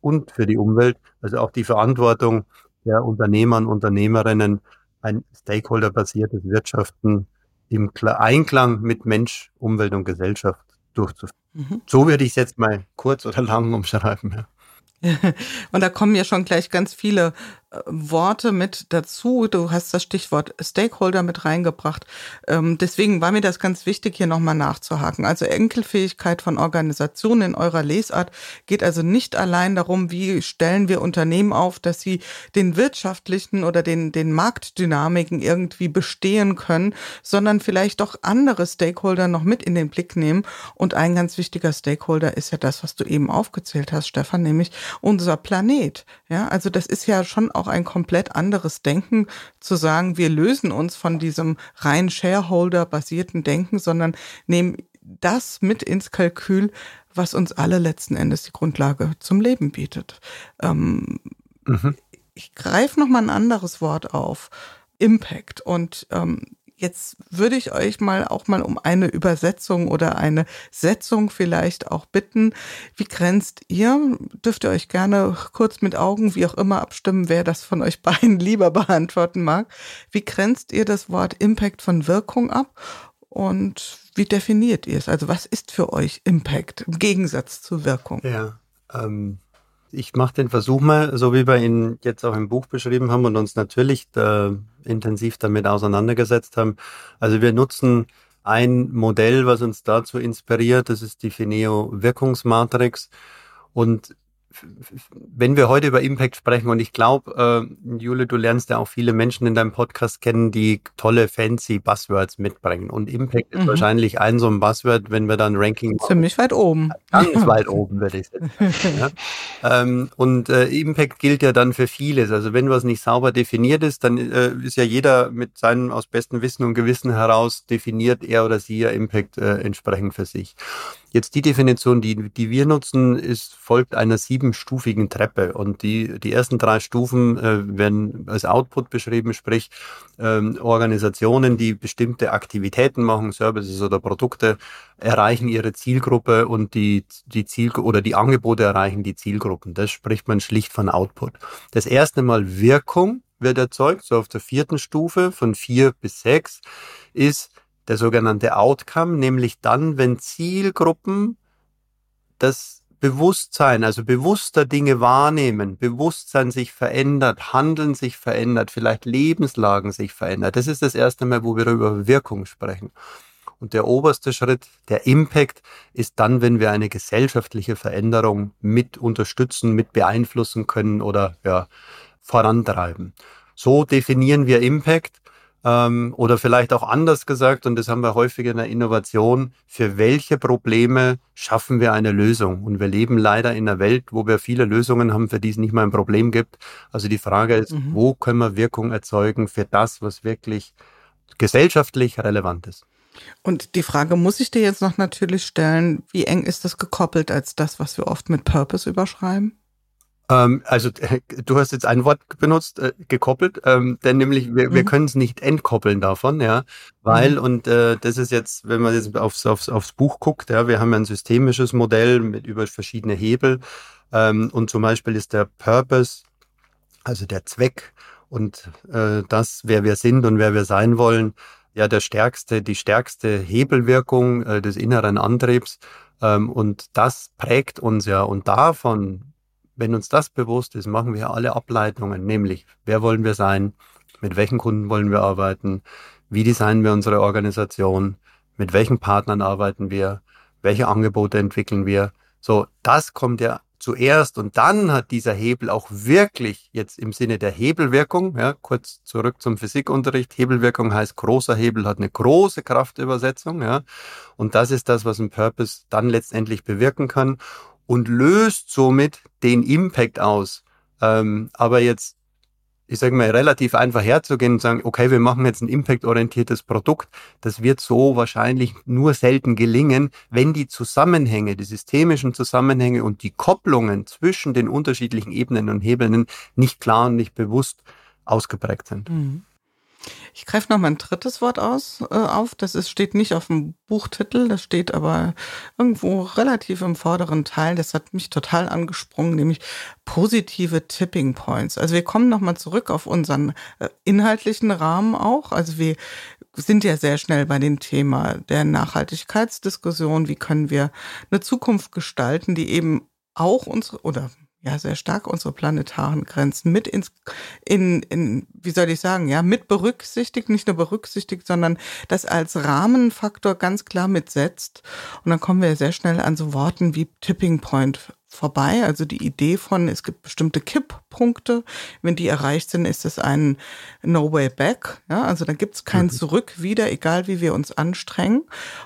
und für die Umwelt. Also auch die Verantwortung der Unternehmer und Unternehmerinnen, ein stakeholderbasiertes Wirtschaften im Einklang mit Mensch, Umwelt und Gesellschaft durchzuführen. Mhm. So würde ich es jetzt mal kurz oder lang umschreiben. Ja. Und da kommen ja schon gleich ganz viele Worte mit dazu. Du hast das Stichwort Stakeholder mit reingebracht. Ähm, deswegen war mir das ganz wichtig, hier nochmal nachzuhaken. Also Enkelfähigkeit von Organisationen in eurer Lesart geht also nicht allein darum, wie stellen wir Unternehmen auf, dass sie den wirtschaftlichen oder den, den Marktdynamiken irgendwie bestehen können, sondern vielleicht doch andere Stakeholder noch mit in den Blick nehmen. Und ein ganz wichtiger Stakeholder ist ja das, was du eben aufgezählt hast, Stefan, nämlich unser Planet. Ja, also das ist ja schon auch ein komplett anderes Denken, zu sagen, wir lösen uns von diesem rein Shareholder-basierten Denken, sondern nehmen das mit ins Kalkül, was uns alle letzten Endes die Grundlage zum Leben bietet. Ähm, mhm. Ich greife noch mal ein anderes Wort auf. Impact. Und ähm, Jetzt würde ich euch mal auch mal um eine Übersetzung oder eine Setzung vielleicht auch bitten. Wie grenzt ihr? Dürft ihr euch gerne kurz mit Augen, wie auch immer, abstimmen, wer das von euch beiden lieber beantworten mag. Wie grenzt ihr das Wort Impact von Wirkung ab? Und wie definiert ihr es? Also was ist für euch Impact im Gegensatz zu Wirkung? Ja, ähm, ich mache den Versuch mal, so wie wir ihn jetzt auch im Buch beschrieben haben und uns natürlich da intensiv damit auseinandergesetzt haben. Also wir nutzen ein Modell, was uns dazu inspiriert, das ist die Fineo Wirkungsmatrix. Und wenn wir heute über Impact sprechen, und ich glaube, äh, Jule, du lernst ja auch viele Menschen in deinem Podcast kennen, die tolle, fancy Buzzwords mitbringen. Und Impact mhm. ist wahrscheinlich ein so ein Buzzword, wenn wir dann Ranking machen. Ziemlich weit oben. Ganz weit oben, würde ich sagen. ja. ähm, und äh, Impact gilt ja dann für vieles. Also wenn was nicht sauber definiert ist, dann äh, ist ja jeder mit seinem aus bestem Wissen und Gewissen heraus definiert er oder sie ja Impact äh, entsprechend für sich. Jetzt die Definition, die, die wir nutzen, ist, folgt einer siebenstufigen Treppe. Und die, die ersten drei Stufen äh, werden als Output beschrieben, sprich ähm, Organisationen, die bestimmte Aktivitäten machen, Services oder Produkte, erreichen ihre Zielgruppe und die, die Ziel oder die Angebote erreichen die Zielgruppen. Das spricht man schlicht von Output. Das erste Mal Wirkung wird erzeugt, so auf der vierten Stufe von vier bis sechs, ist der sogenannte Outcome, nämlich dann, wenn Zielgruppen das Bewusstsein, also bewusster Dinge wahrnehmen, Bewusstsein sich verändert, Handeln sich verändert, vielleicht Lebenslagen sich verändert. Das ist das erste Mal, wo wir über Wirkung sprechen. Und der oberste Schritt, der Impact, ist dann, wenn wir eine gesellschaftliche Veränderung mit unterstützen, mit beeinflussen können oder ja, vorantreiben. So definieren wir Impact ähm, oder vielleicht auch anders gesagt, und das haben wir häufig in der Innovation, für welche Probleme schaffen wir eine Lösung? Und wir leben leider in einer Welt, wo wir viele Lösungen haben, für die es nicht mal ein Problem gibt. Also die Frage ist, mhm. wo können wir Wirkung erzeugen für das, was wirklich gesellschaftlich relevant ist? Und die Frage muss ich dir jetzt noch natürlich stellen, wie eng ist das gekoppelt als das, was wir oft mit Purpose überschreiben? Ähm, also du hast jetzt ein Wort benutzt, äh, gekoppelt, ähm, denn nämlich wir, mhm. wir können es nicht entkoppeln davon, ja, weil, mhm. und äh, das ist jetzt, wenn man jetzt aufs, aufs, aufs Buch guckt, ja, wir haben ein systemisches Modell mit über verschiedene Hebel ähm, und zum Beispiel ist der Purpose, also der Zweck und äh, das, wer wir sind und wer wir sein wollen, ja der stärkste, die stärkste Hebelwirkung äh, des inneren Antriebs. Ähm, und das prägt uns ja. Und davon, wenn uns das bewusst ist, machen wir alle Ableitungen, nämlich wer wollen wir sein, mit welchen Kunden wollen wir arbeiten, wie designen wir unsere Organisation, mit welchen Partnern arbeiten wir, welche Angebote entwickeln wir. So, das kommt ja zuerst und dann hat dieser Hebel auch wirklich jetzt im Sinne der Hebelwirkung, ja, kurz zurück zum Physikunterricht, Hebelwirkung heißt großer Hebel hat eine große Kraftübersetzung, ja, und das ist das, was ein Purpose dann letztendlich bewirken kann und löst somit den Impact aus. Ähm, aber jetzt ich sage mal, relativ einfach herzugehen und sagen, okay, wir machen jetzt ein impactorientiertes Produkt. Das wird so wahrscheinlich nur selten gelingen, wenn die Zusammenhänge, die systemischen Zusammenhänge und die Kopplungen zwischen den unterschiedlichen Ebenen und Hebeln nicht klar und nicht bewusst ausgeprägt sind. Mhm. Ich greife noch mal ein drittes Wort aus, äh, auf. Das ist, steht nicht auf dem Buchtitel, das steht aber irgendwo relativ im vorderen Teil. Das hat mich total angesprungen, nämlich positive Tipping Points. Also wir kommen noch mal zurück auf unseren äh, inhaltlichen Rahmen auch. Also wir sind ja sehr schnell bei dem Thema der Nachhaltigkeitsdiskussion. Wie können wir eine Zukunft gestalten, die eben auch unsere oder ja sehr stark unsere planetaren Grenzen mit ins in, in wie soll ich sagen ja mit berücksichtigt nicht nur berücksichtigt sondern das als Rahmenfaktor ganz klar mitsetzt. Und dann kommen wir sehr schnell an so Worten wie Tipping Point vorbei. Also die Idee von, es gibt bestimmte Kipppunkte. Wenn die erreicht sind, ist es ein No Way Back. Ja, also da gibt es kein mhm. Zurück wieder, egal wie wir uns anstrengen.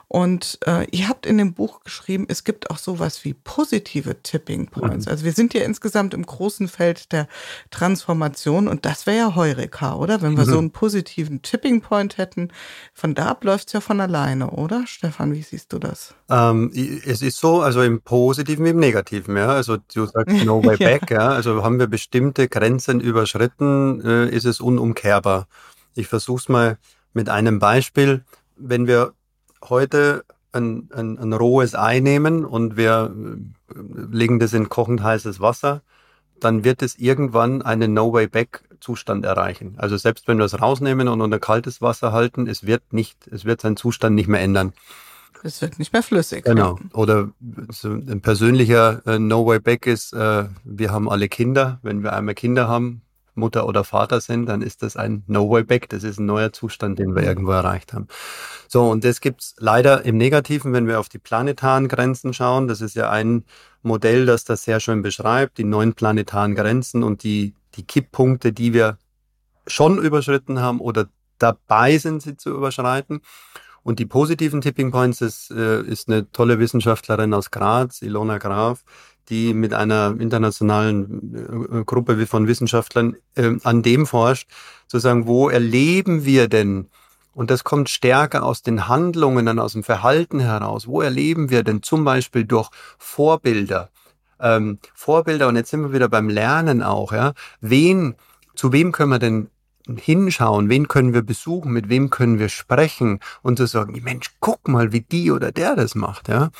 Und äh, ihr habt in dem Buch geschrieben, es gibt auch sowas wie positive Tipping Points. Mhm. Also wir sind ja insgesamt im großen Feld der Transformation und das wäre ja Heureka, oder? Wenn wir mhm. so einen positiven Tipping Point hätten, von da ab läuft es ja von alleine, oder? Stefan, wie siehst du das? Ähm, es ist so, also im Positiven wie im Negativen ja. Also du sagst no way back, ja. Also haben wir bestimmte Grenzen überschritten, äh, ist es unumkehrbar. Ich versuche es mal mit einem Beispiel. Wenn wir heute ein, ein, ein rohes Ei nehmen und wir äh, legen das in kochend heißes Wasser, dann wird es irgendwann einen No Way Back Zustand erreichen. Also selbst wenn wir es rausnehmen und unter kaltes Wasser halten, es wird nicht, es wird seinen Zustand nicht mehr ändern. Es wird nicht mehr flüssig. Genau. Oder so ein persönlicher äh, No Way Back ist, äh, wir haben alle Kinder. Wenn wir einmal Kinder haben, Mutter oder Vater sind, dann ist das ein No Way Back. Das ist ein neuer Zustand, den wir mhm. irgendwo erreicht haben. So, und das gibt's leider im Negativen, wenn wir auf die planetaren Grenzen schauen. Das ist ja ein Modell, das das sehr schön beschreibt, die neun planetaren Grenzen und die, die Kipppunkte, die wir schon überschritten haben oder dabei sind, sie zu überschreiten. Und die positiven Tipping Points ist, äh, ist eine tolle Wissenschaftlerin aus Graz, Ilona Graf, die mit einer internationalen äh, Gruppe von Wissenschaftlern äh, an dem forscht, sozusagen, wo erleben wir denn, und das kommt stärker aus den Handlungen, dann aus dem Verhalten heraus, wo erleben wir denn zum Beispiel durch Vorbilder, ähm, Vorbilder, und jetzt sind wir wieder beim Lernen auch, ja, wen, zu wem können wir denn hinschauen, wen können wir besuchen, mit wem können wir sprechen und zu sagen, Mensch, guck mal, wie die oder der das macht. Ja?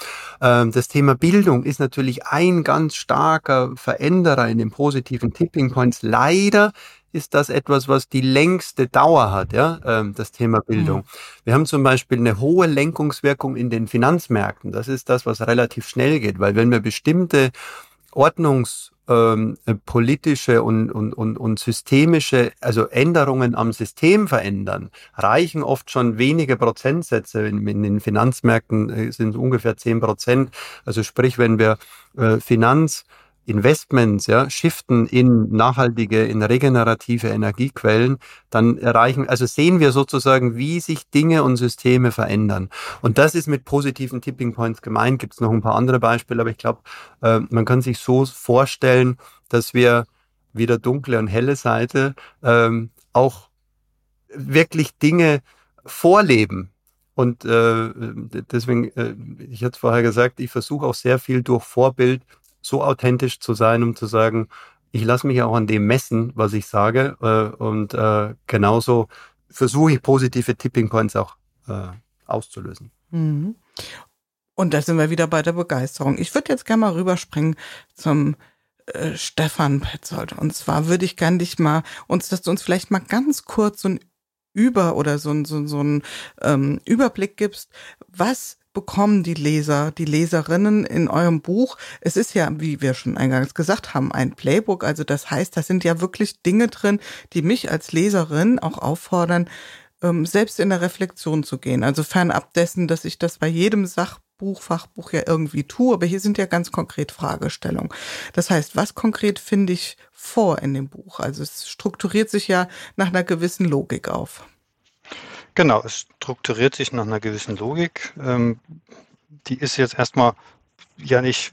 Ähm, das Thema Bildung ist natürlich ein ganz starker Veränderer in den positiven Tipping Points. Leider ist das etwas, was die längste Dauer hat, ja, ähm, das Thema Bildung. Mhm. Wir haben zum Beispiel eine hohe Lenkungswirkung in den Finanzmärkten. Das ist das, was relativ schnell geht, weil wenn wir bestimmte Ordnungs- ähm, politische und, und, und, und systemische, also Änderungen am System verändern, reichen oft schon wenige Prozentsätze. In, in den Finanzmärkten äh, sind ungefähr zehn Prozent. Also sprich, wenn wir äh, Finanz Investments ja, shiften in nachhaltige, in regenerative Energiequellen, dann erreichen, also sehen wir sozusagen, wie sich Dinge und Systeme verändern. Und das ist mit positiven Tipping Points gemeint. Gibt es noch ein paar andere Beispiele, aber ich glaube, äh, man kann sich so vorstellen, dass wir wieder dunkle und helle Seite ähm, auch wirklich Dinge vorleben, und äh, deswegen, äh, ich hatte vorher gesagt, ich versuche auch sehr viel durch Vorbild so authentisch zu sein, um zu sagen, ich lasse mich auch an dem messen, was ich sage. Äh, und äh, genauso versuche ich positive Tipping Points auch äh, auszulösen. Mhm. Und da sind wir wieder bei der Begeisterung. Ich würde jetzt gerne mal rüberspringen zum äh, Stefan Petzold. Und zwar würde ich gerne dich mal, uns, dass du uns vielleicht mal ganz kurz so ein Über oder so, so, so ein ähm, Überblick gibst, was bekommen die Leser, die Leserinnen in eurem Buch? Es ist ja, wie wir schon eingangs gesagt haben, ein Playbook. Also das heißt, da sind ja wirklich Dinge drin, die mich als Leserin auch auffordern, ähm, selbst in der Reflexion zu gehen. Also fernab dessen, dass ich das bei jedem Sachbuch, Fachbuch ja irgendwie tue, aber hier sind ja ganz konkret Fragestellungen. Das heißt, was konkret finde ich vor in dem Buch? Also es strukturiert sich ja nach einer gewissen Logik auf. Genau, es strukturiert sich nach einer gewissen Logik. Ähm, die ist jetzt erstmal ja nicht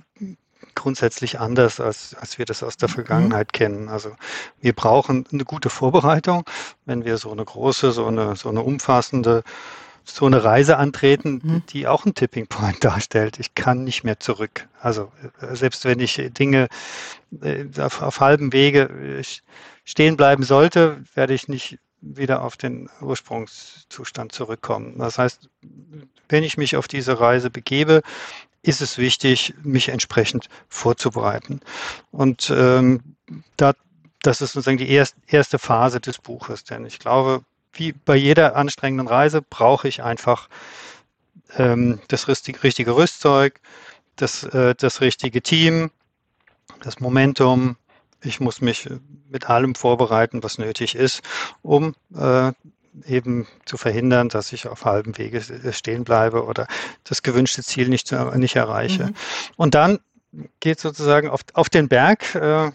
grundsätzlich anders, als, als wir das aus der mhm. Vergangenheit mhm. kennen. Also wir brauchen eine gute Vorbereitung, wenn wir so eine große, so eine, so eine umfassende, so eine Reise antreten, mhm. die auch ein Tipping Point darstellt. Ich kann nicht mehr zurück. Also äh, selbst wenn ich Dinge äh, auf, auf halbem Wege äh, stehen bleiben sollte, werde ich nicht wieder auf den Ursprungszustand zurückkommen. Das heißt, wenn ich mich auf diese Reise begebe, ist es wichtig, mich entsprechend vorzubereiten. Und ähm, da, das ist sozusagen die erst, erste Phase des Buches, denn ich glaube, wie bei jeder anstrengenden Reise brauche ich einfach ähm, das richtige Rüstzeug, das, äh, das richtige Team, das Momentum, ich muss mich mit allem vorbereiten, was nötig ist, um äh, eben zu verhindern, dass ich auf halbem Wege stehen bleibe oder das gewünschte Ziel nicht, nicht erreiche. Mhm. Und dann geht sozusagen auf, auf den Berg, äh,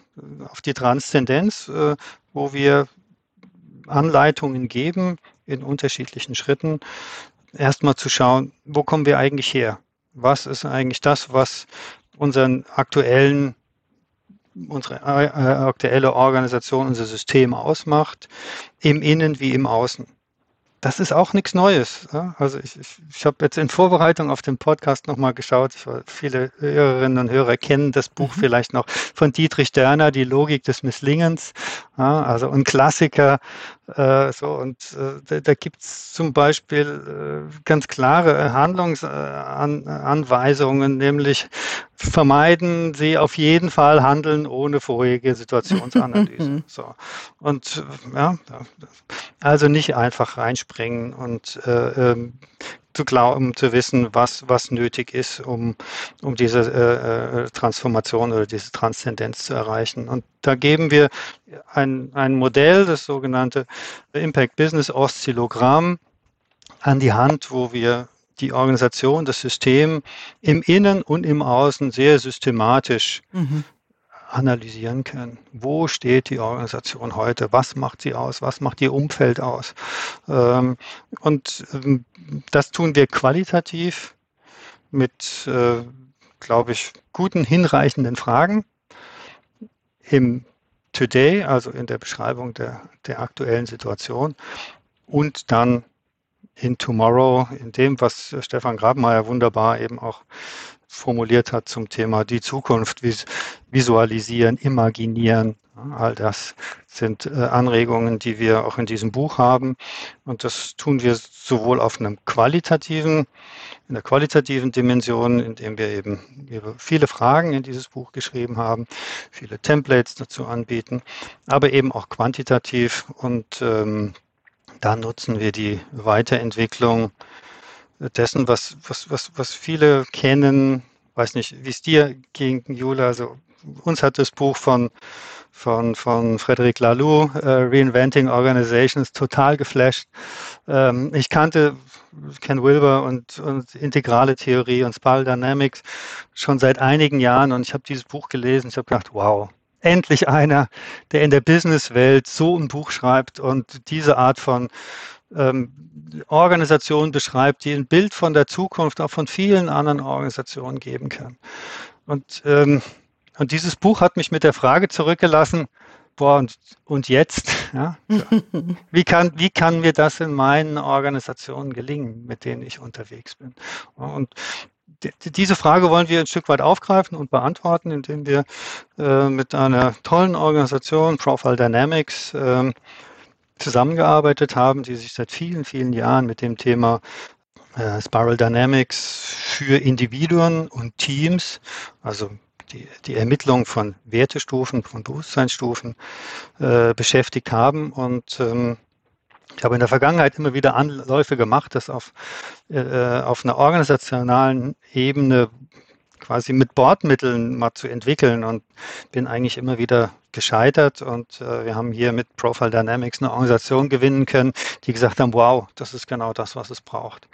auf die Transzendenz, äh, wo wir Anleitungen geben in unterschiedlichen Schritten, erstmal zu schauen, wo kommen wir eigentlich her? Was ist eigentlich das, was unseren aktuellen unsere äh, aktuelle Organisation, unser System ausmacht, im Innen wie im Außen das ist auch nichts Neues. Also ich, ich, ich habe jetzt in Vorbereitung auf den Podcast nochmal geschaut. Ich, viele Hörerinnen und Hörer kennen das Buch mhm. vielleicht noch von Dietrich Dörner, Die Logik des Misslingens. Also ein Klassiker. Äh, so, und äh, da, da gibt es zum Beispiel äh, ganz klare Handlungsanweisungen, nämlich vermeiden Sie auf jeden Fall Handeln ohne vorherige Situationsanalyse. so. Und ja, also nicht einfach reinspringen und äh, ähm, zu glauben, zu wissen, was, was nötig ist, um, um diese äh, äh, Transformation oder diese Transzendenz zu erreichen. Und da geben wir ein, ein Modell, das sogenannte Impact Business Oszillogramm, an die Hand, wo wir die Organisation, das System im Innen und im Außen sehr systematisch mhm. Analysieren können. Wo steht die Organisation heute? Was macht sie aus? Was macht ihr Umfeld aus? Ähm, und ähm, das tun wir qualitativ mit, äh, glaube ich, guten, hinreichenden Fragen im Today, also in der Beschreibung der, der aktuellen Situation und dann in Tomorrow, in dem, was Stefan Grabmeier wunderbar eben auch formuliert hat zum Thema die Zukunft visualisieren, imaginieren. All das sind äh, Anregungen, die wir auch in diesem Buch haben. Und das tun wir sowohl auf einem qualitativen, in der qualitativen Dimension, indem wir eben viele Fragen in dieses Buch geschrieben haben, viele Templates dazu anbieten, aber eben auch quantitativ. Und ähm, da nutzen wir die Weiterentwicklung dessen, was, was, was, was viele kennen, weiß nicht, wie es dir ging, Jula, also uns hat das Buch von, von, von Frederic Laloux, äh, Reinventing Organizations, total geflasht. Ähm, ich kannte Ken Wilber und, und integrale Theorie und Spiral Dynamics schon seit einigen Jahren und ich habe dieses Buch gelesen. Ich habe gedacht, wow, endlich einer, der in der Businesswelt so ein Buch schreibt und diese Art von ähm, Organisation beschreibt, die ein Bild von der Zukunft auch von vielen anderen Organisationen geben kann. Und ähm, und dieses Buch hat mich mit der Frage zurückgelassen, boah, und, und jetzt? Ja? Wie, kann, wie kann mir das in meinen Organisationen gelingen, mit denen ich unterwegs bin? Und diese Frage wollen wir ein Stück weit aufgreifen und beantworten, indem wir äh, mit einer tollen Organisation, Profile Dynamics, äh, zusammengearbeitet haben, die sich seit vielen, vielen Jahren mit dem Thema äh, Spiral Dynamics für Individuen und Teams, also die, die Ermittlung von Wertestufen, von Bewusstseinsstufen äh, beschäftigt haben. Und ähm, ich habe in der Vergangenheit immer wieder Anläufe gemacht, das auf, äh, auf einer organisationalen Ebene quasi mit Bordmitteln mal zu entwickeln und bin eigentlich immer wieder gescheitert und äh, wir haben hier mit Profile Dynamics eine Organisation gewinnen können, die gesagt haben, wow, das ist genau das, was es braucht.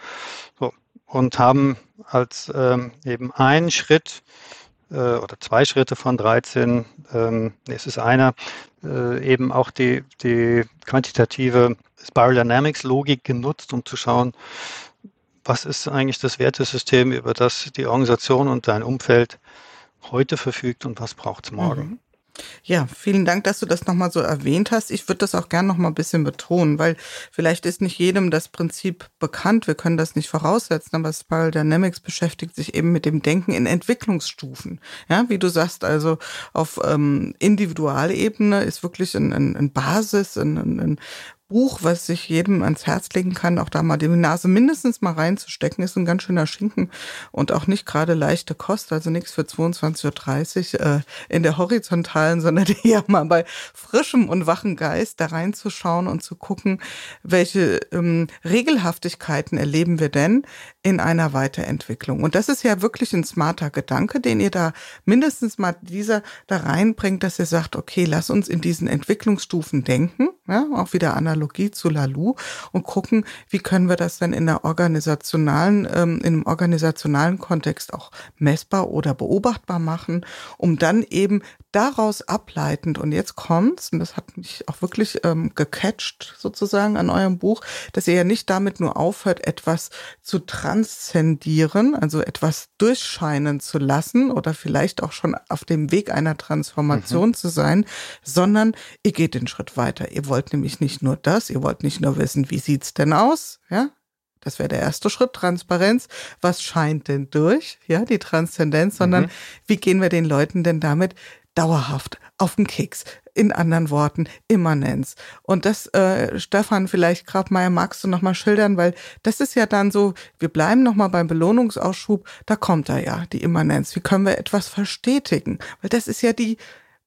So, und haben als ähm, eben einen Schritt äh, oder zwei Schritte von 13, ähm, es ist einer, äh, eben auch die, die quantitative Spiral Dynamics Logik genutzt, um zu schauen, was ist eigentlich das Wertesystem, über das die Organisation und dein Umfeld heute verfügt und was braucht es morgen. Mhm. Ja, vielen Dank, dass du das nochmal so erwähnt hast. Ich würde das auch gern nochmal ein bisschen betonen, weil vielleicht ist nicht jedem das Prinzip bekannt. Wir können das nicht voraussetzen, aber Spiral Dynamics beschäftigt sich eben mit dem Denken in Entwicklungsstufen. Ja, wie du sagst, also auf ähm, Individualebene ist wirklich ein, ein, ein Basis, ein, ein Buch, was ich jedem ans Herz legen kann, auch da mal die Nase mindestens mal reinzustecken, ist ein ganz schöner Schinken und auch nicht gerade leichte Kost, also nichts für 22.30 Uhr äh, in der horizontalen, sondern eher mal bei frischem und wachen Geist da reinzuschauen und zu gucken, welche ähm, Regelhaftigkeiten erleben wir denn in einer Weiterentwicklung. Und das ist ja wirklich ein smarter Gedanke, den ihr da mindestens mal dieser da reinbringt, dass ihr sagt, okay, lass uns in diesen Entwicklungsstufen denken, ja, auch wieder Analogie zu Lalu und gucken, wie können wir das denn in der organisationalen, ähm, in einem organisationalen Kontext auch messbar oder beobachtbar machen, um dann eben daraus ableitend, und jetzt kommt's, und das hat mich auch wirklich ähm, gecatcht sozusagen an eurem Buch, dass ihr ja nicht damit nur aufhört, etwas zu transzendieren, also etwas durchscheinen zu lassen oder vielleicht auch schon auf dem Weg einer Transformation mhm. zu sein, sondern ihr geht den Schritt weiter. Ihr wollt nämlich nicht nur das, ihr wollt nicht nur wissen, wie sieht's denn aus, ja, das wäre der erste Schritt, Transparenz. Was scheint denn durch? Ja, die Transzendenz, sondern mhm. wie gehen wir den Leuten denn damit dauerhaft auf den Keks. In anderen Worten, Immanenz. Und das, äh, Stefan, vielleicht Grabmeier, magst du nochmal schildern, weil das ist ja dann so, wir bleiben nochmal beim Belohnungsausschub, da kommt da ja, die Immanenz. Wie können wir etwas verstetigen? Weil das ist ja die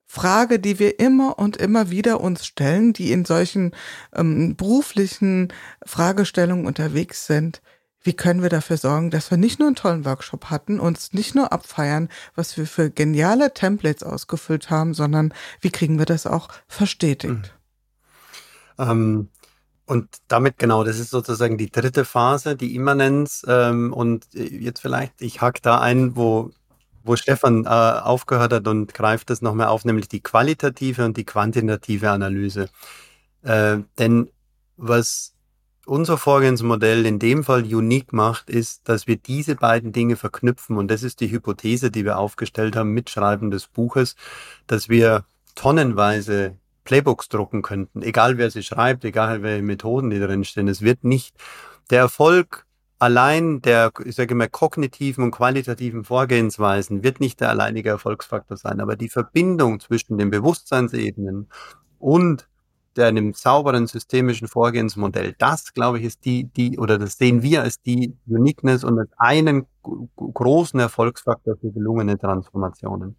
Frage, die wir immer und immer wieder uns stellen, die in solchen ähm, beruflichen Fragestellungen unterwegs sind wie können wir dafür sorgen, dass wir nicht nur einen tollen Workshop hatten, uns nicht nur abfeiern, was wir für geniale Templates ausgefüllt haben, sondern wie kriegen wir das auch verstetigt? Mhm. Ähm, und damit genau, das ist sozusagen die dritte Phase, die Immanenz. Ähm, und jetzt vielleicht, ich hack da ein, wo wo Stefan äh, aufgehört hat und greift das nochmal auf, nämlich die qualitative und die quantitative Analyse. Äh, denn was unser Vorgehensmodell in dem Fall unique macht, ist, dass wir diese beiden Dinge verknüpfen. Und das ist die Hypothese, die wir aufgestellt haben mit Schreiben des Buches, dass wir tonnenweise Playbooks drucken könnten, egal wer sie schreibt, egal welche Methoden die drin stehen. Es wird nicht der Erfolg allein der, ich sage mal, kognitiven und qualitativen Vorgehensweisen wird nicht der alleinige Erfolgsfaktor sein, aber die Verbindung zwischen den Bewusstseinsebenen und der einem sauberen systemischen Vorgehensmodell, das glaube ich ist die, die, oder das sehen wir als die Uniqueness und als einen großen Erfolgsfaktor für gelungene Transformationen.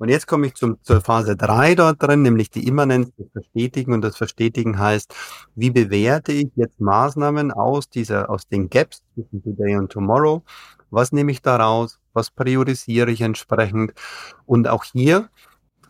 Und jetzt komme ich zum, zur Phase drei dort drin, nämlich die Immanenz, das Verstetigen. Und das Verstetigen heißt, wie bewerte ich jetzt Maßnahmen aus dieser, aus den Gaps zwischen Today und Tomorrow? Was nehme ich daraus? Was priorisiere ich entsprechend? Und auch hier,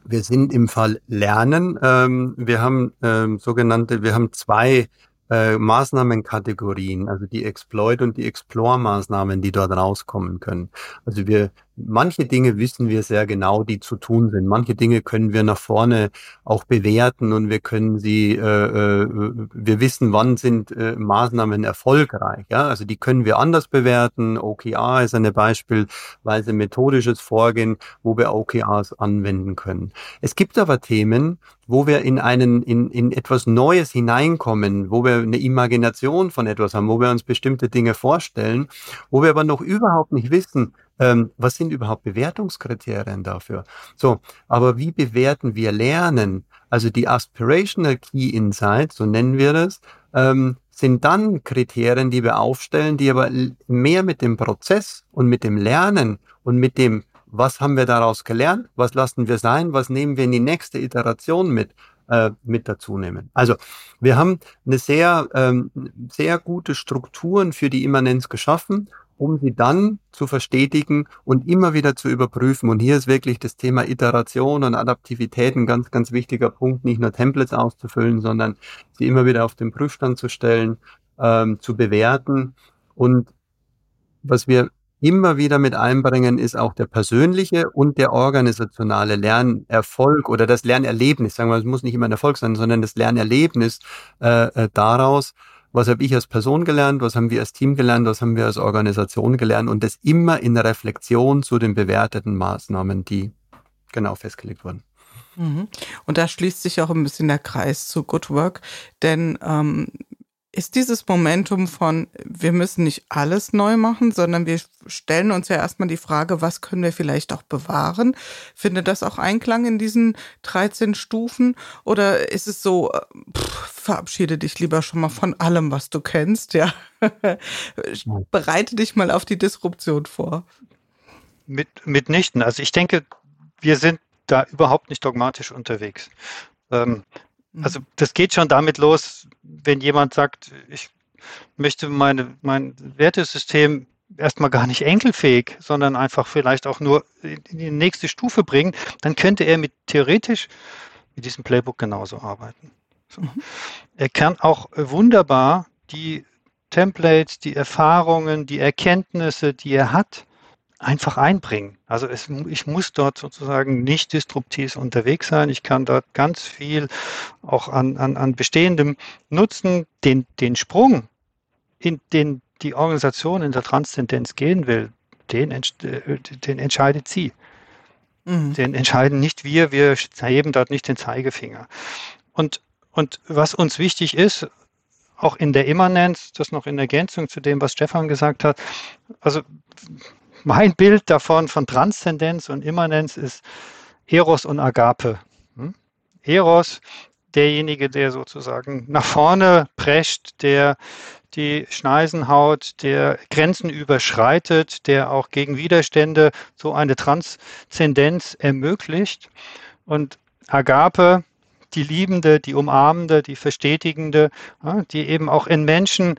wir sind im Fall Lernen. Ähm, wir haben ähm, sogenannte, wir haben zwei äh, Maßnahmenkategorien, also die Exploit und die Explore-Maßnahmen, die dort rauskommen können. Also wir manche Dinge wissen wir sehr genau, die zu tun sind. Manche Dinge können wir nach vorne auch bewerten und wir können sie, äh, äh, wir wissen, wann sind äh, Maßnahmen erfolgreich. Ja? Also die können wir anders bewerten. OKR ist eine beispielsweise methodisches Vorgehen, wo wir OKRs anwenden können. Es gibt aber Themen, wo wir in einen, in, in etwas Neues hineinkommen, wo wir eine Imagination von etwas haben, wo wir uns bestimmte Dinge vorstellen, wo wir aber noch überhaupt nicht wissen, ähm, was sind überhaupt Bewertungskriterien dafür? So, aber wie bewerten wir Lernen? Also die Aspirational Key Insights, so nennen wir das, ähm, sind dann Kriterien, die wir aufstellen, die aber mehr mit dem Prozess und mit dem Lernen und mit dem, was haben wir daraus gelernt, was lassen wir sein, was nehmen wir in die nächste Iteration mit, äh, mit dazu nehmen. Also wir haben eine sehr, ähm, sehr gute Strukturen für die Immanenz geschaffen um sie dann zu verstetigen und immer wieder zu überprüfen. Und hier ist wirklich das Thema Iteration und Adaptivität ein ganz, ganz wichtiger Punkt, nicht nur Templates auszufüllen, sondern sie immer wieder auf den Prüfstand zu stellen, ähm, zu bewerten. Und was wir immer wieder mit einbringen, ist auch der persönliche und der organisationale Lernerfolg oder das Lernerlebnis. Sagen wir, es muss nicht immer ein Erfolg sein, sondern das Lernerlebnis äh, äh, daraus, was habe ich als Person gelernt, was haben wir als Team gelernt, was haben wir als Organisation gelernt und das immer in Reflexion zu den bewerteten Maßnahmen, die genau festgelegt wurden. Mhm. Und da schließt sich auch ein bisschen der Kreis zu Good Work, denn ähm, ist dieses Momentum von, wir müssen nicht alles neu machen, sondern wir stellen uns ja erstmal die Frage, was können wir vielleicht auch bewahren? Findet das auch Einklang in diesen 13 Stufen? Oder ist es so, äh, pff, verabschiede dich lieber schon mal von allem, was du kennst, ja? Bereite dich mal auf die Disruption vor. Mit, mitnichten. Also ich denke, wir sind da überhaupt nicht dogmatisch unterwegs. Ähm. Also das geht schon damit los, wenn jemand sagt, ich möchte meine, mein Wertesystem erstmal gar nicht enkelfähig, sondern einfach vielleicht auch nur in die nächste Stufe bringen, dann könnte er mit theoretisch mit diesem Playbook genauso arbeiten. So. Mhm. Er kann auch wunderbar die Templates, die Erfahrungen, die Erkenntnisse, die er hat, einfach einbringen. Also es, ich muss dort sozusagen nicht disruptiv unterwegs sein. Ich kann dort ganz viel auch an, an, an bestehendem nutzen, den, den Sprung, in den die Organisation in der Transzendenz gehen will, den, äh, den entscheidet sie. Mhm. Den entscheiden nicht wir, wir heben dort nicht den Zeigefinger. Und, und was uns wichtig ist, auch in der Immanenz, das noch in Ergänzung zu dem, was Stefan gesagt hat, also mein Bild davon von Transzendenz und Immanenz ist Eros und Agape. Hm? Eros, derjenige, der sozusagen nach vorne prescht, der die Schneisen haut, der Grenzen überschreitet, der auch gegen Widerstände so eine Transzendenz ermöglicht. Und Agape, die Liebende, die Umarmende, die Verstetigende, die eben auch in Menschen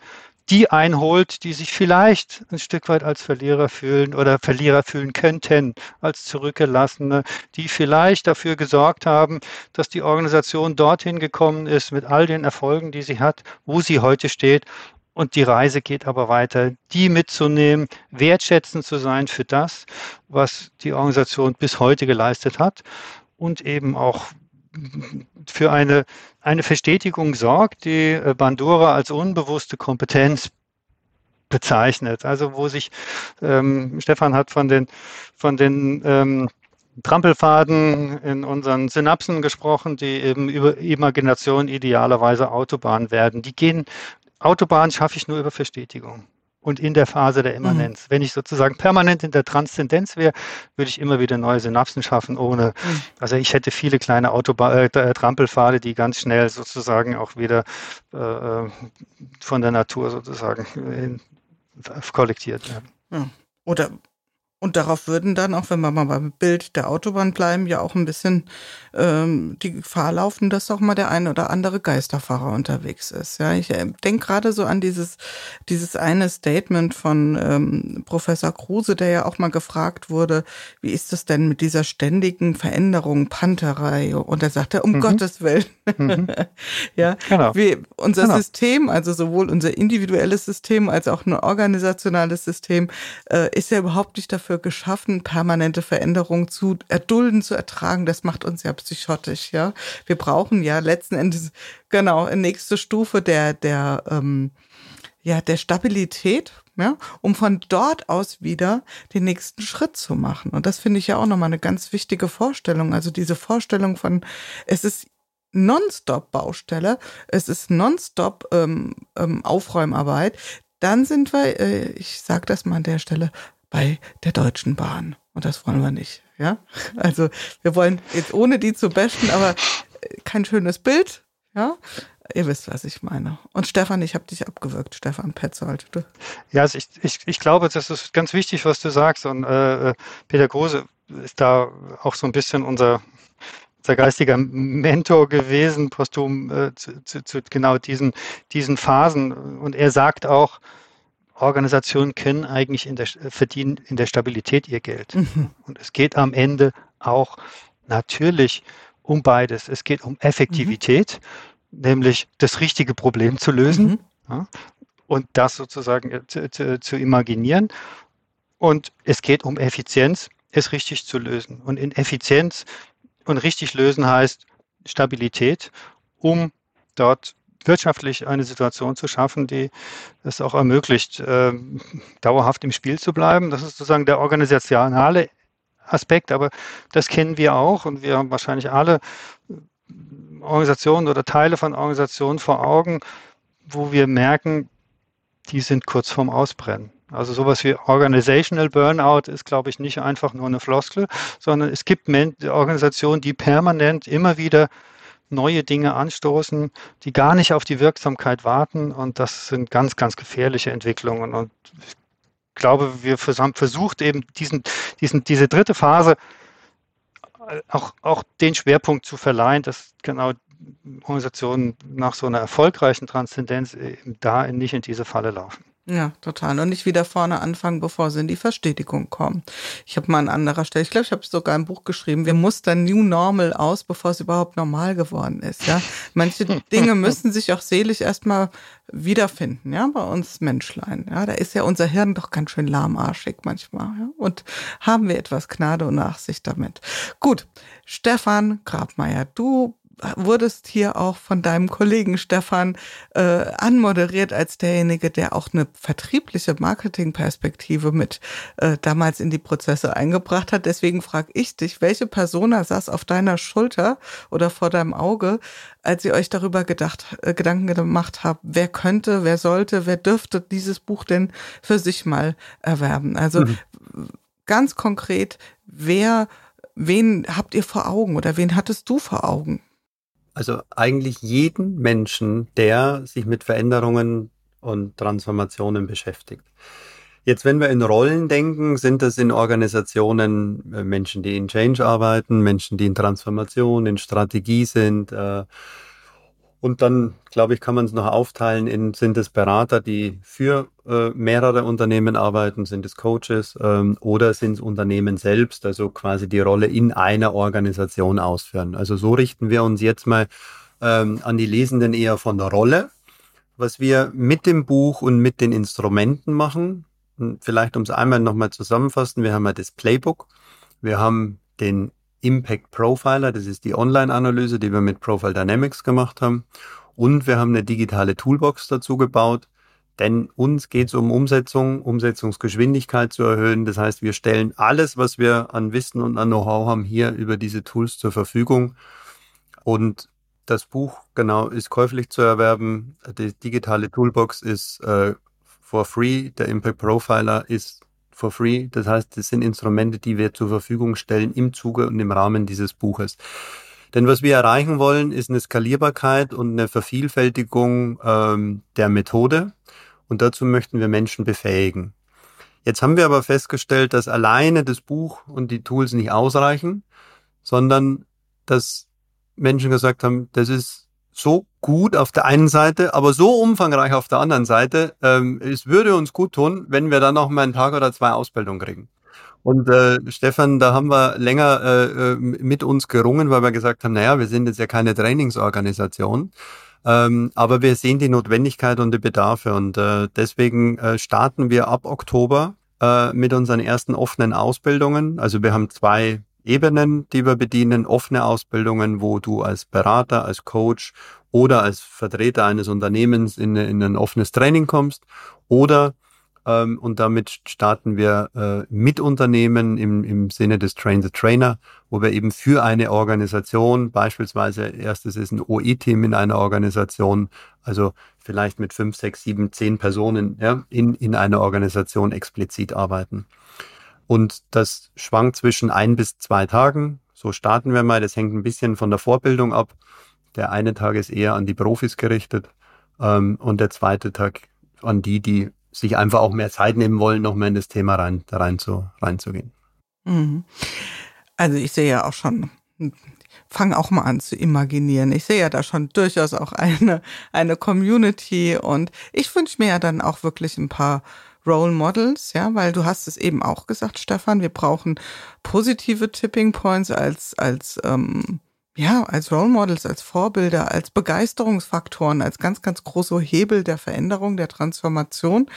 die einholt, die sich vielleicht ein Stück weit als Verlierer fühlen oder Verlierer fühlen könnten, als Zurückgelassene, die vielleicht dafür gesorgt haben, dass die Organisation dorthin gekommen ist mit all den Erfolgen, die sie hat, wo sie heute steht. Und die Reise geht aber weiter, die mitzunehmen, wertschätzend zu sein für das, was die Organisation bis heute geleistet hat und eben auch für eine, eine Verstetigung sorgt, die äh, Bandura als unbewusste Kompetenz bezeichnet. Also wo sich, ähm, Stefan hat von den, von den ähm, Trampelfaden in unseren Synapsen gesprochen, die eben über Imagination idealerweise Autobahn werden. Die gehen, Autobahn schaffe ich nur über Verstetigung. Und in der Phase der Immanenz. Mhm. Wenn ich sozusagen permanent in der Transzendenz wäre, würde ich immer wieder neue Synapsen schaffen, ohne, mhm. also ich hätte viele kleine Autobahn, äh, Trampelpfade, die ganz schnell sozusagen auch wieder äh, äh von der Natur sozusagen in, kollektiert werden. Ja. Oder und darauf würden dann, auch wenn wir mal beim Bild der Autobahn bleiben, ja auch ein bisschen ähm, die Gefahr laufen, dass auch mal der eine oder andere Geisterfahrer unterwegs ist. Ja, ich äh, denke gerade so an dieses, dieses eine Statement von ähm, Professor Kruse, der ja auch mal gefragt wurde, wie ist es denn mit dieser ständigen Veränderung, Panterei? Und er sagte, um mhm. Gottes Willen. Mhm. ja, genau. wie unser genau. System, also sowohl unser individuelles System als auch ein organisationales System, äh, ist ja überhaupt nicht dafür dafür geschaffen, permanente Veränderungen zu erdulden, zu ertragen. Das macht uns ja psychotisch, ja. Wir brauchen ja letzten Endes, genau, nächste Stufe der, der, ähm, ja, der Stabilität, ja, um von dort aus wieder den nächsten Schritt zu machen. Und das finde ich ja auch nochmal eine ganz wichtige Vorstellung. Also diese Vorstellung von, es ist nonstop Baustelle, es ist nonstop ähm, ähm, Aufräumarbeit, dann sind wir, äh, ich sage das mal an der Stelle, bei der Deutschen Bahn. Und das wollen wir nicht. Ja, also wir wollen jetzt ohne die zu bashen, aber äh, kein schönes Bild. Ja, ihr wisst, was ich meine. Und Stefan, ich habe dich abgewürgt, Stefan Petzold. Ja, also ich, ich, ich glaube, das ist ganz wichtig, was du sagst. Und äh, äh, Peter Große ist da auch so ein bisschen unser, unser geistiger Mentor gewesen, posthum äh, zu, zu, zu genau diesen, diesen Phasen. Und er sagt auch, Organisationen können eigentlich in der, verdienen in der Stabilität ihr Geld. Mhm. Und es geht am Ende auch natürlich um beides. Es geht um Effektivität, mhm. nämlich das richtige Problem zu lösen mhm. ja, und das sozusagen äh, zu, zu, zu imaginieren. Und es geht um Effizienz, es richtig zu lösen. Und in Effizienz und richtig lösen heißt Stabilität, um dort wirtschaftlich eine Situation zu schaffen, die es auch ermöglicht, äh, dauerhaft im Spiel zu bleiben. Das ist sozusagen der organisationale Aspekt, aber das kennen wir auch und wir haben wahrscheinlich alle Organisationen oder Teile von Organisationen vor Augen, wo wir merken, die sind kurz vorm Ausbrennen. Also sowas wie Organizational Burnout ist, glaube ich, nicht einfach nur eine Floskel, sondern es gibt Organisationen, die permanent immer wieder neue Dinge anstoßen, die gar nicht auf die Wirksamkeit warten. Und das sind ganz, ganz gefährliche Entwicklungen. Und ich glaube, wir haben versucht, eben diesen, diesen, diese dritte Phase äh, auch, auch den Schwerpunkt zu verleihen, dass genau Organisationen nach so einer erfolgreichen Transzendenz eben da nicht in diese Falle laufen. Ja, total. Und nicht wieder vorne anfangen, bevor sie in die Verstetigung kommen. Ich habe mal an anderer Stelle, ich glaube, ich habe sogar ein Buch geschrieben, wir mustern New Normal aus, bevor es überhaupt normal geworden ist. Ja, Manche Dinge müssen sich auch seelisch erstmal wiederfinden, ja, bei uns Menschlein. Ja, da ist ja unser Hirn doch ganz schön lahmarschig manchmal. Ja? Und haben wir etwas Gnade und Nachsicht damit. Gut, Stefan Grabmeier, du wurdest hier auch von deinem Kollegen Stefan äh, anmoderiert als derjenige, der auch eine vertriebliche Marketingperspektive mit äh, damals in die Prozesse eingebracht hat. Deswegen frage ich dich, welche Persona saß auf deiner Schulter oder vor deinem Auge, als ihr euch darüber gedacht, äh, Gedanken gemacht habt, wer könnte, wer sollte, wer dürfte dieses Buch denn für sich mal erwerben? Also mhm. ganz konkret, wer wen habt ihr vor Augen oder wen hattest du vor Augen? Also eigentlich jeden Menschen, der sich mit Veränderungen und Transformationen beschäftigt. Jetzt, wenn wir in Rollen denken, sind das in Organisationen äh, Menschen, die in Change arbeiten, Menschen, die in Transformation, in Strategie sind, äh, und dann, glaube ich, kann man es noch aufteilen in, sind es Berater, die für äh, mehrere Unternehmen arbeiten, sind es Coaches ähm, oder sind es Unternehmen selbst, also quasi die Rolle in einer Organisation ausführen. Also so richten wir uns jetzt mal ähm, an die Lesenden eher von der Rolle. Was wir mit dem Buch und mit den Instrumenten machen, vielleicht um es einmal nochmal zusammenfassen, wir haben ja das Playbook, wir haben den Impact Profiler. Das ist die Online-Analyse, die wir mit Profile Dynamics gemacht haben. Und wir haben eine digitale Toolbox dazu gebaut, denn uns geht es um Umsetzung, Umsetzungsgeschwindigkeit zu erhöhen. Das heißt, wir stellen alles, was wir an Wissen und an Know-how haben, hier über diese Tools zur Verfügung. Und das Buch, genau, ist käuflich zu erwerben. Die digitale Toolbox ist äh, for free. Der Impact Profiler ist for free. Das heißt, das sind Instrumente, die wir zur Verfügung stellen im Zuge und im Rahmen dieses Buches. Denn was wir erreichen wollen, ist eine Skalierbarkeit und eine Vervielfältigung ähm, der Methode. Und dazu möchten wir Menschen befähigen. Jetzt haben wir aber festgestellt, dass alleine das Buch und die Tools nicht ausreichen, sondern dass Menschen gesagt haben, das ist so gut auf der einen Seite, aber so umfangreich auf der anderen Seite. Ähm, es würde uns gut tun, wenn wir dann noch mal einen Tag oder zwei Ausbildung kriegen. Und äh, Stefan, da haben wir länger äh, äh, mit uns gerungen, weil wir gesagt haben, naja, wir sind jetzt ja keine Trainingsorganisation. Ähm, aber wir sehen die Notwendigkeit und die Bedarfe und äh, deswegen äh, starten wir ab Oktober äh, mit unseren ersten offenen Ausbildungen. Also wir haben zwei Ebenen, die wir bedienen, offene Ausbildungen, wo du als Berater, als Coach oder als Vertreter eines Unternehmens in, in ein offenes Training kommst oder ähm, und damit starten wir äh, mit Unternehmen im, im Sinne des Train the Trainer, wo wir eben für eine Organisation, beispielsweise erstes ist ein OE-Team in einer Organisation, also vielleicht mit fünf, sechs, sieben, zehn Personen ja, in, in einer Organisation explizit arbeiten. Und das schwankt zwischen ein bis zwei Tagen. So starten wir mal. Das hängt ein bisschen von der Vorbildung ab. Der eine Tag ist eher an die Profis gerichtet ähm, und der zweite Tag an die, die sich einfach auch mehr Zeit nehmen wollen, noch mehr in das Thema rein, rein zu, reinzugehen. Mhm. Also ich sehe ja auch schon, fang auch mal an zu imaginieren. Ich sehe ja da schon durchaus auch eine, eine Community und ich wünsche mir ja dann auch wirklich ein paar Role Models, ja, weil du hast es eben auch gesagt, Stefan, wir brauchen positive Tipping Points als, als ähm, ja, als Role Models, als Vorbilder, als Begeisterungsfaktoren, als ganz, ganz große Hebel der Veränderung, der Transformation.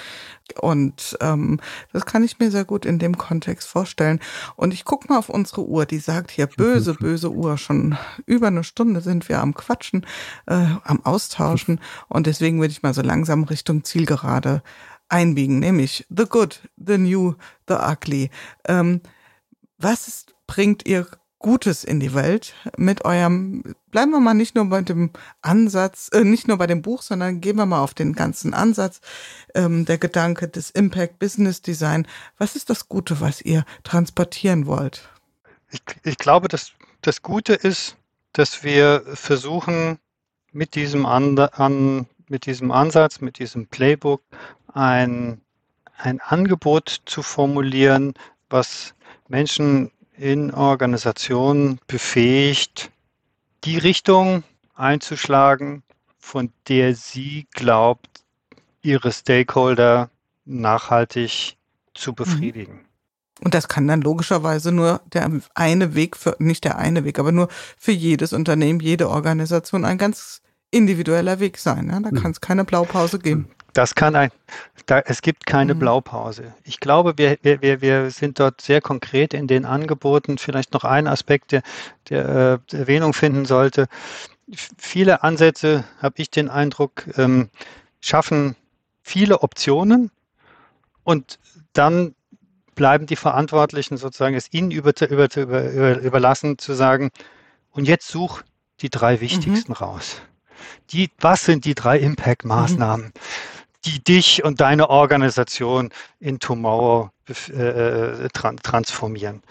Und ähm, das kann ich mir sehr gut in dem Kontext vorstellen. Und ich guck mal auf unsere Uhr, die sagt hier böse, böse Uhr. Schon über eine Stunde sind wir am Quatschen, äh, am Austauschen. Und deswegen würde ich mal so langsam Richtung Zielgerade einbiegen, nämlich The Good, The New, The Ugly. Ähm, was ist, bringt ihr Gutes in die Welt mit eurem, bleiben wir mal nicht nur bei dem Ansatz, äh, nicht nur bei dem Buch, sondern gehen wir mal auf den ganzen Ansatz, ähm, der Gedanke des Impact Business Design. Was ist das Gute, was ihr transportieren wollt? Ich, ich glaube, dass das Gute ist, dass wir versuchen, mit diesem, an, an, mit diesem Ansatz, mit diesem Playbook ein, ein Angebot zu formulieren, was Menschen in Organisationen befähigt, die Richtung einzuschlagen, von der sie glaubt, ihre Stakeholder nachhaltig zu mhm. befriedigen. Und das kann dann logischerweise nur der eine Weg für, nicht der eine Weg, aber nur für jedes Unternehmen, jede Organisation ein ganz individueller Weg sein. Ne? Da mhm. kann es keine Blaupause geben. Das kann ein, da, es gibt keine mhm. Blaupause. Ich glaube, wir, wir, wir sind dort sehr konkret in den Angeboten. Vielleicht noch ein Aspekt, der, der äh, Erwähnung finden sollte. Viele Ansätze, habe ich den Eindruck, ähm, schaffen viele Optionen und dann bleiben die Verantwortlichen sozusagen es ihnen über, über, über, überlassen zu sagen, und jetzt such die drei wichtigsten mhm. raus. Die, was sind die drei Impact-Maßnahmen? Mhm die dich und deine Organisation in Tomorrow äh, transformieren.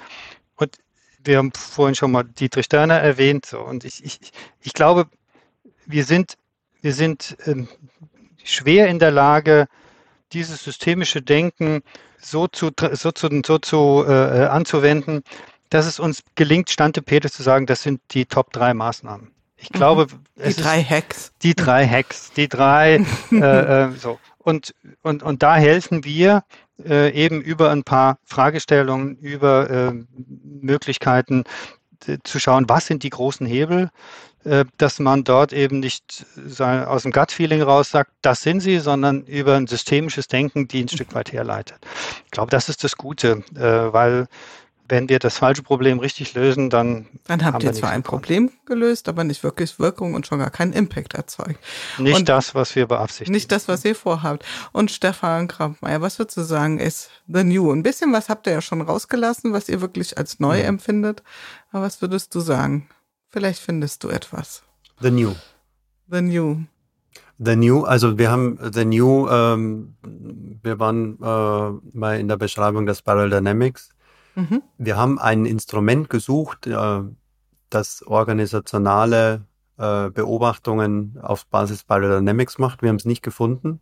Und wir haben vorhin schon mal Dietrich Dörner erwähnt, so, und ich, ich, ich glaube, wir sind, wir sind ähm, schwer in der Lage, dieses systemische Denken so zu, so zu, so zu äh, anzuwenden, dass es uns gelingt, Stante Peter zu sagen, das sind die Top drei Maßnahmen. Ich glaube, mhm. die drei Hacks. Die drei Hacks, die drei, äh, äh, so. Und, und, und da helfen wir äh, eben über ein paar Fragestellungen, über äh, Möglichkeiten zu schauen, was sind die großen Hebel, äh, dass man dort eben nicht aus dem Gut-Feeling raus sagt, das sind sie, sondern über ein systemisches Denken, die ein Stück weit herleitet. Ich glaube, das ist das Gute, äh, weil wenn wir das falsche Problem richtig lösen, dann. Dann habt ihr zwar ein Problem gelöst, aber nicht wirklich Wirkung und schon gar keinen Impact erzeugt. Nicht und das, was wir beabsichtigen. Nicht das, was ihr vorhabt. Und Stefan Krampmeier, was würdest du sagen, ist The New? Ein bisschen was habt ihr ja schon rausgelassen, was ihr wirklich als neu ja. empfindet. Aber was würdest du sagen? Vielleicht findest du etwas. The New. The New. The New, also wir haben The New, ähm, wir waren äh, mal in der Beschreibung der Spiral Dynamics. Mhm. Wir haben ein Instrument gesucht, äh, das organisationale äh, Beobachtungen auf Basis Spiral Dynamics macht. Wir haben es nicht gefunden.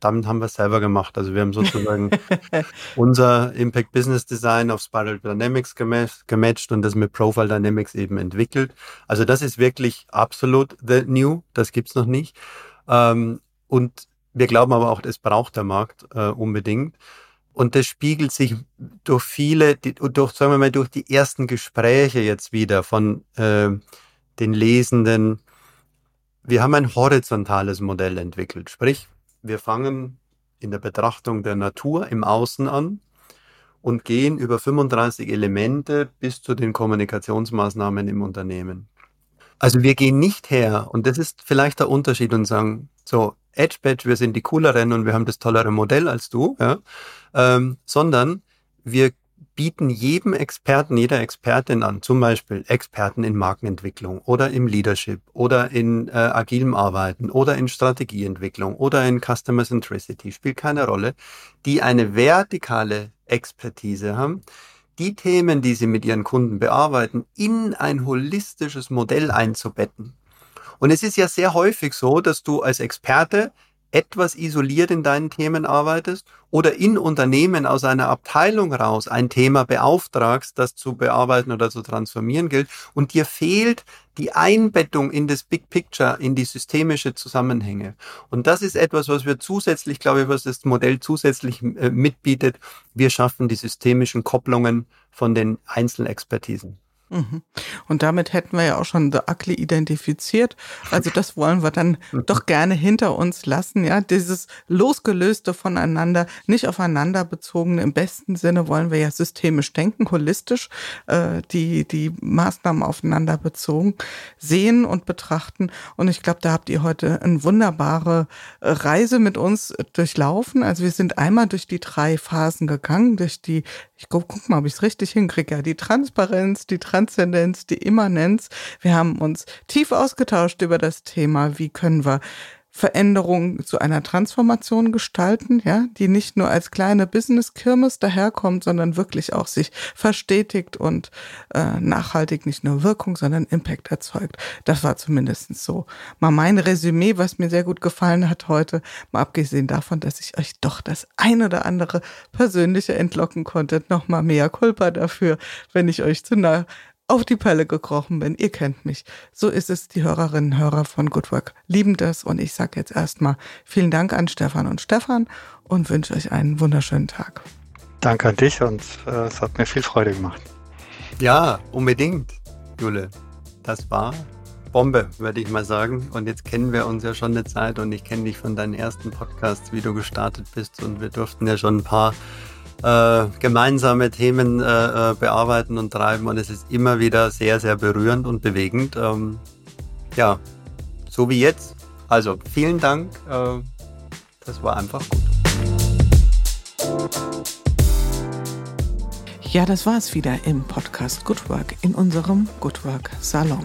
Damit haben wir es selber gemacht. Also wir haben sozusagen unser Impact Business Design auf Spiral Dynamics gematcht und das mit Profile Dynamics eben entwickelt. Also das ist wirklich absolut the new. Das gibt's noch nicht. Ähm, und wir glauben aber auch, es braucht der Markt äh, unbedingt. Und das spiegelt sich durch viele, durch, sagen wir mal, durch die ersten Gespräche jetzt wieder von äh, den Lesenden. Wir haben ein horizontales Modell entwickelt. Sprich, wir fangen in der Betrachtung der Natur im Außen an und gehen über 35 Elemente bis zu den Kommunikationsmaßnahmen im Unternehmen. Also wir gehen nicht her, und das ist vielleicht der Unterschied, und sagen, so, Edge Badge, wir sind die cooleren und wir haben das tollere Modell als du, ja, ähm, sondern wir bieten jedem Experten, jeder Expertin an, zum Beispiel Experten in Markenentwicklung oder im Leadership oder in äh, agilem Arbeiten oder in Strategieentwicklung oder in Customer Centricity, spielt keine Rolle, die eine vertikale Expertise haben, die Themen, die sie mit ihren Kunden bearbeiten, in ein holistisches Modell einzubetten. Und es ist ja sehr häufig so, dass du als Experte etwas isoliert in deinen Themen arbeitest oder in Unternehmen aus einer Abteilung raus ein Thema beauftragst, das zu bearbeiten oder zu transformieren gilt und dir fehlt die Einbettung in das Big Picture, in die systemische Zusammenhänge. Und das ist etwas, was wir zusätzlich, glaube ich, was das Modell zusätzlich äh, mitbietet. Wir schaffen die systemischen Kopplungen von den Einzelexpertisen. Mhm. Und damit hätten wir ja auch schon The Ugly identifiziert. Also das wollen wir dann doch gerne hinter uns lassen, ja. Dieses losgelöste voneinander, nicht aufeinander bezogene. Im besten Sinne wollen wir ja systemisch denken, holistisch, äh, die, die Maßnahmen aufeinander bezogen sehen und betrachten. Und ich glaube, da habt ihr heute eine wunderbare äh, Reise mit uns durchlaufen. Also wir sind einmal durch die drei Phasen gegangen, durch die, ich guck, guck mal, ob ich es richtig hinkriege, ja, die Transparenz, die Transzendenz, die Immanenz. Wir haben uns tief ausgetauscht über das Thema, wie können wir Veränderung zu einer Transformation gestalten, ja, die nicht nur als kleine Business-Kirmes daherkommt, sondern wirklich auch sich verstetigt und äh, nachhaltig nicht nur Wirkung, sondern Impact erzeugt. Das war zumindest so mal mein Resümee, was mir sehr gut gefallen hat heute, mal abgesehen davon, dass ich euch doch das ein oder andere persönliche entlocken konnte. Nochmal mehr Culpa dafür, wenn ich euch zu nah auf die Pelle gekrochen bin. Ihr kennt mich. So ist es. Die Hörerinnen und Hörer von Good Work lieben das. Und ich sage jetzt erstmal vielen Dank an Stefan und Stefan und wünsche euch einen wunderschönen Tag. Danke an dich und äh, es hat mir viel Freude gemacht. Ja, unbedingt, Jule. Das war Bombe, würde ich mal sagen. Und jetzt kennen wir uns ja schon eine Zeit und ich kenne dich von deinen ersten Podcasts, wie du gestartet bist. Und wir durften ja schon ein paar äh, gemeinsame Themen äh, äh, bearbeiten und treiben und es ist immer wieder sehr, sehr berührend und bewegend. Ähm, ja, so wie jetzt. Also vielen Dank. Äh, das war einfach gut. Ja, das war es wieder im Podcast Good Work in unserem Good Work Salon.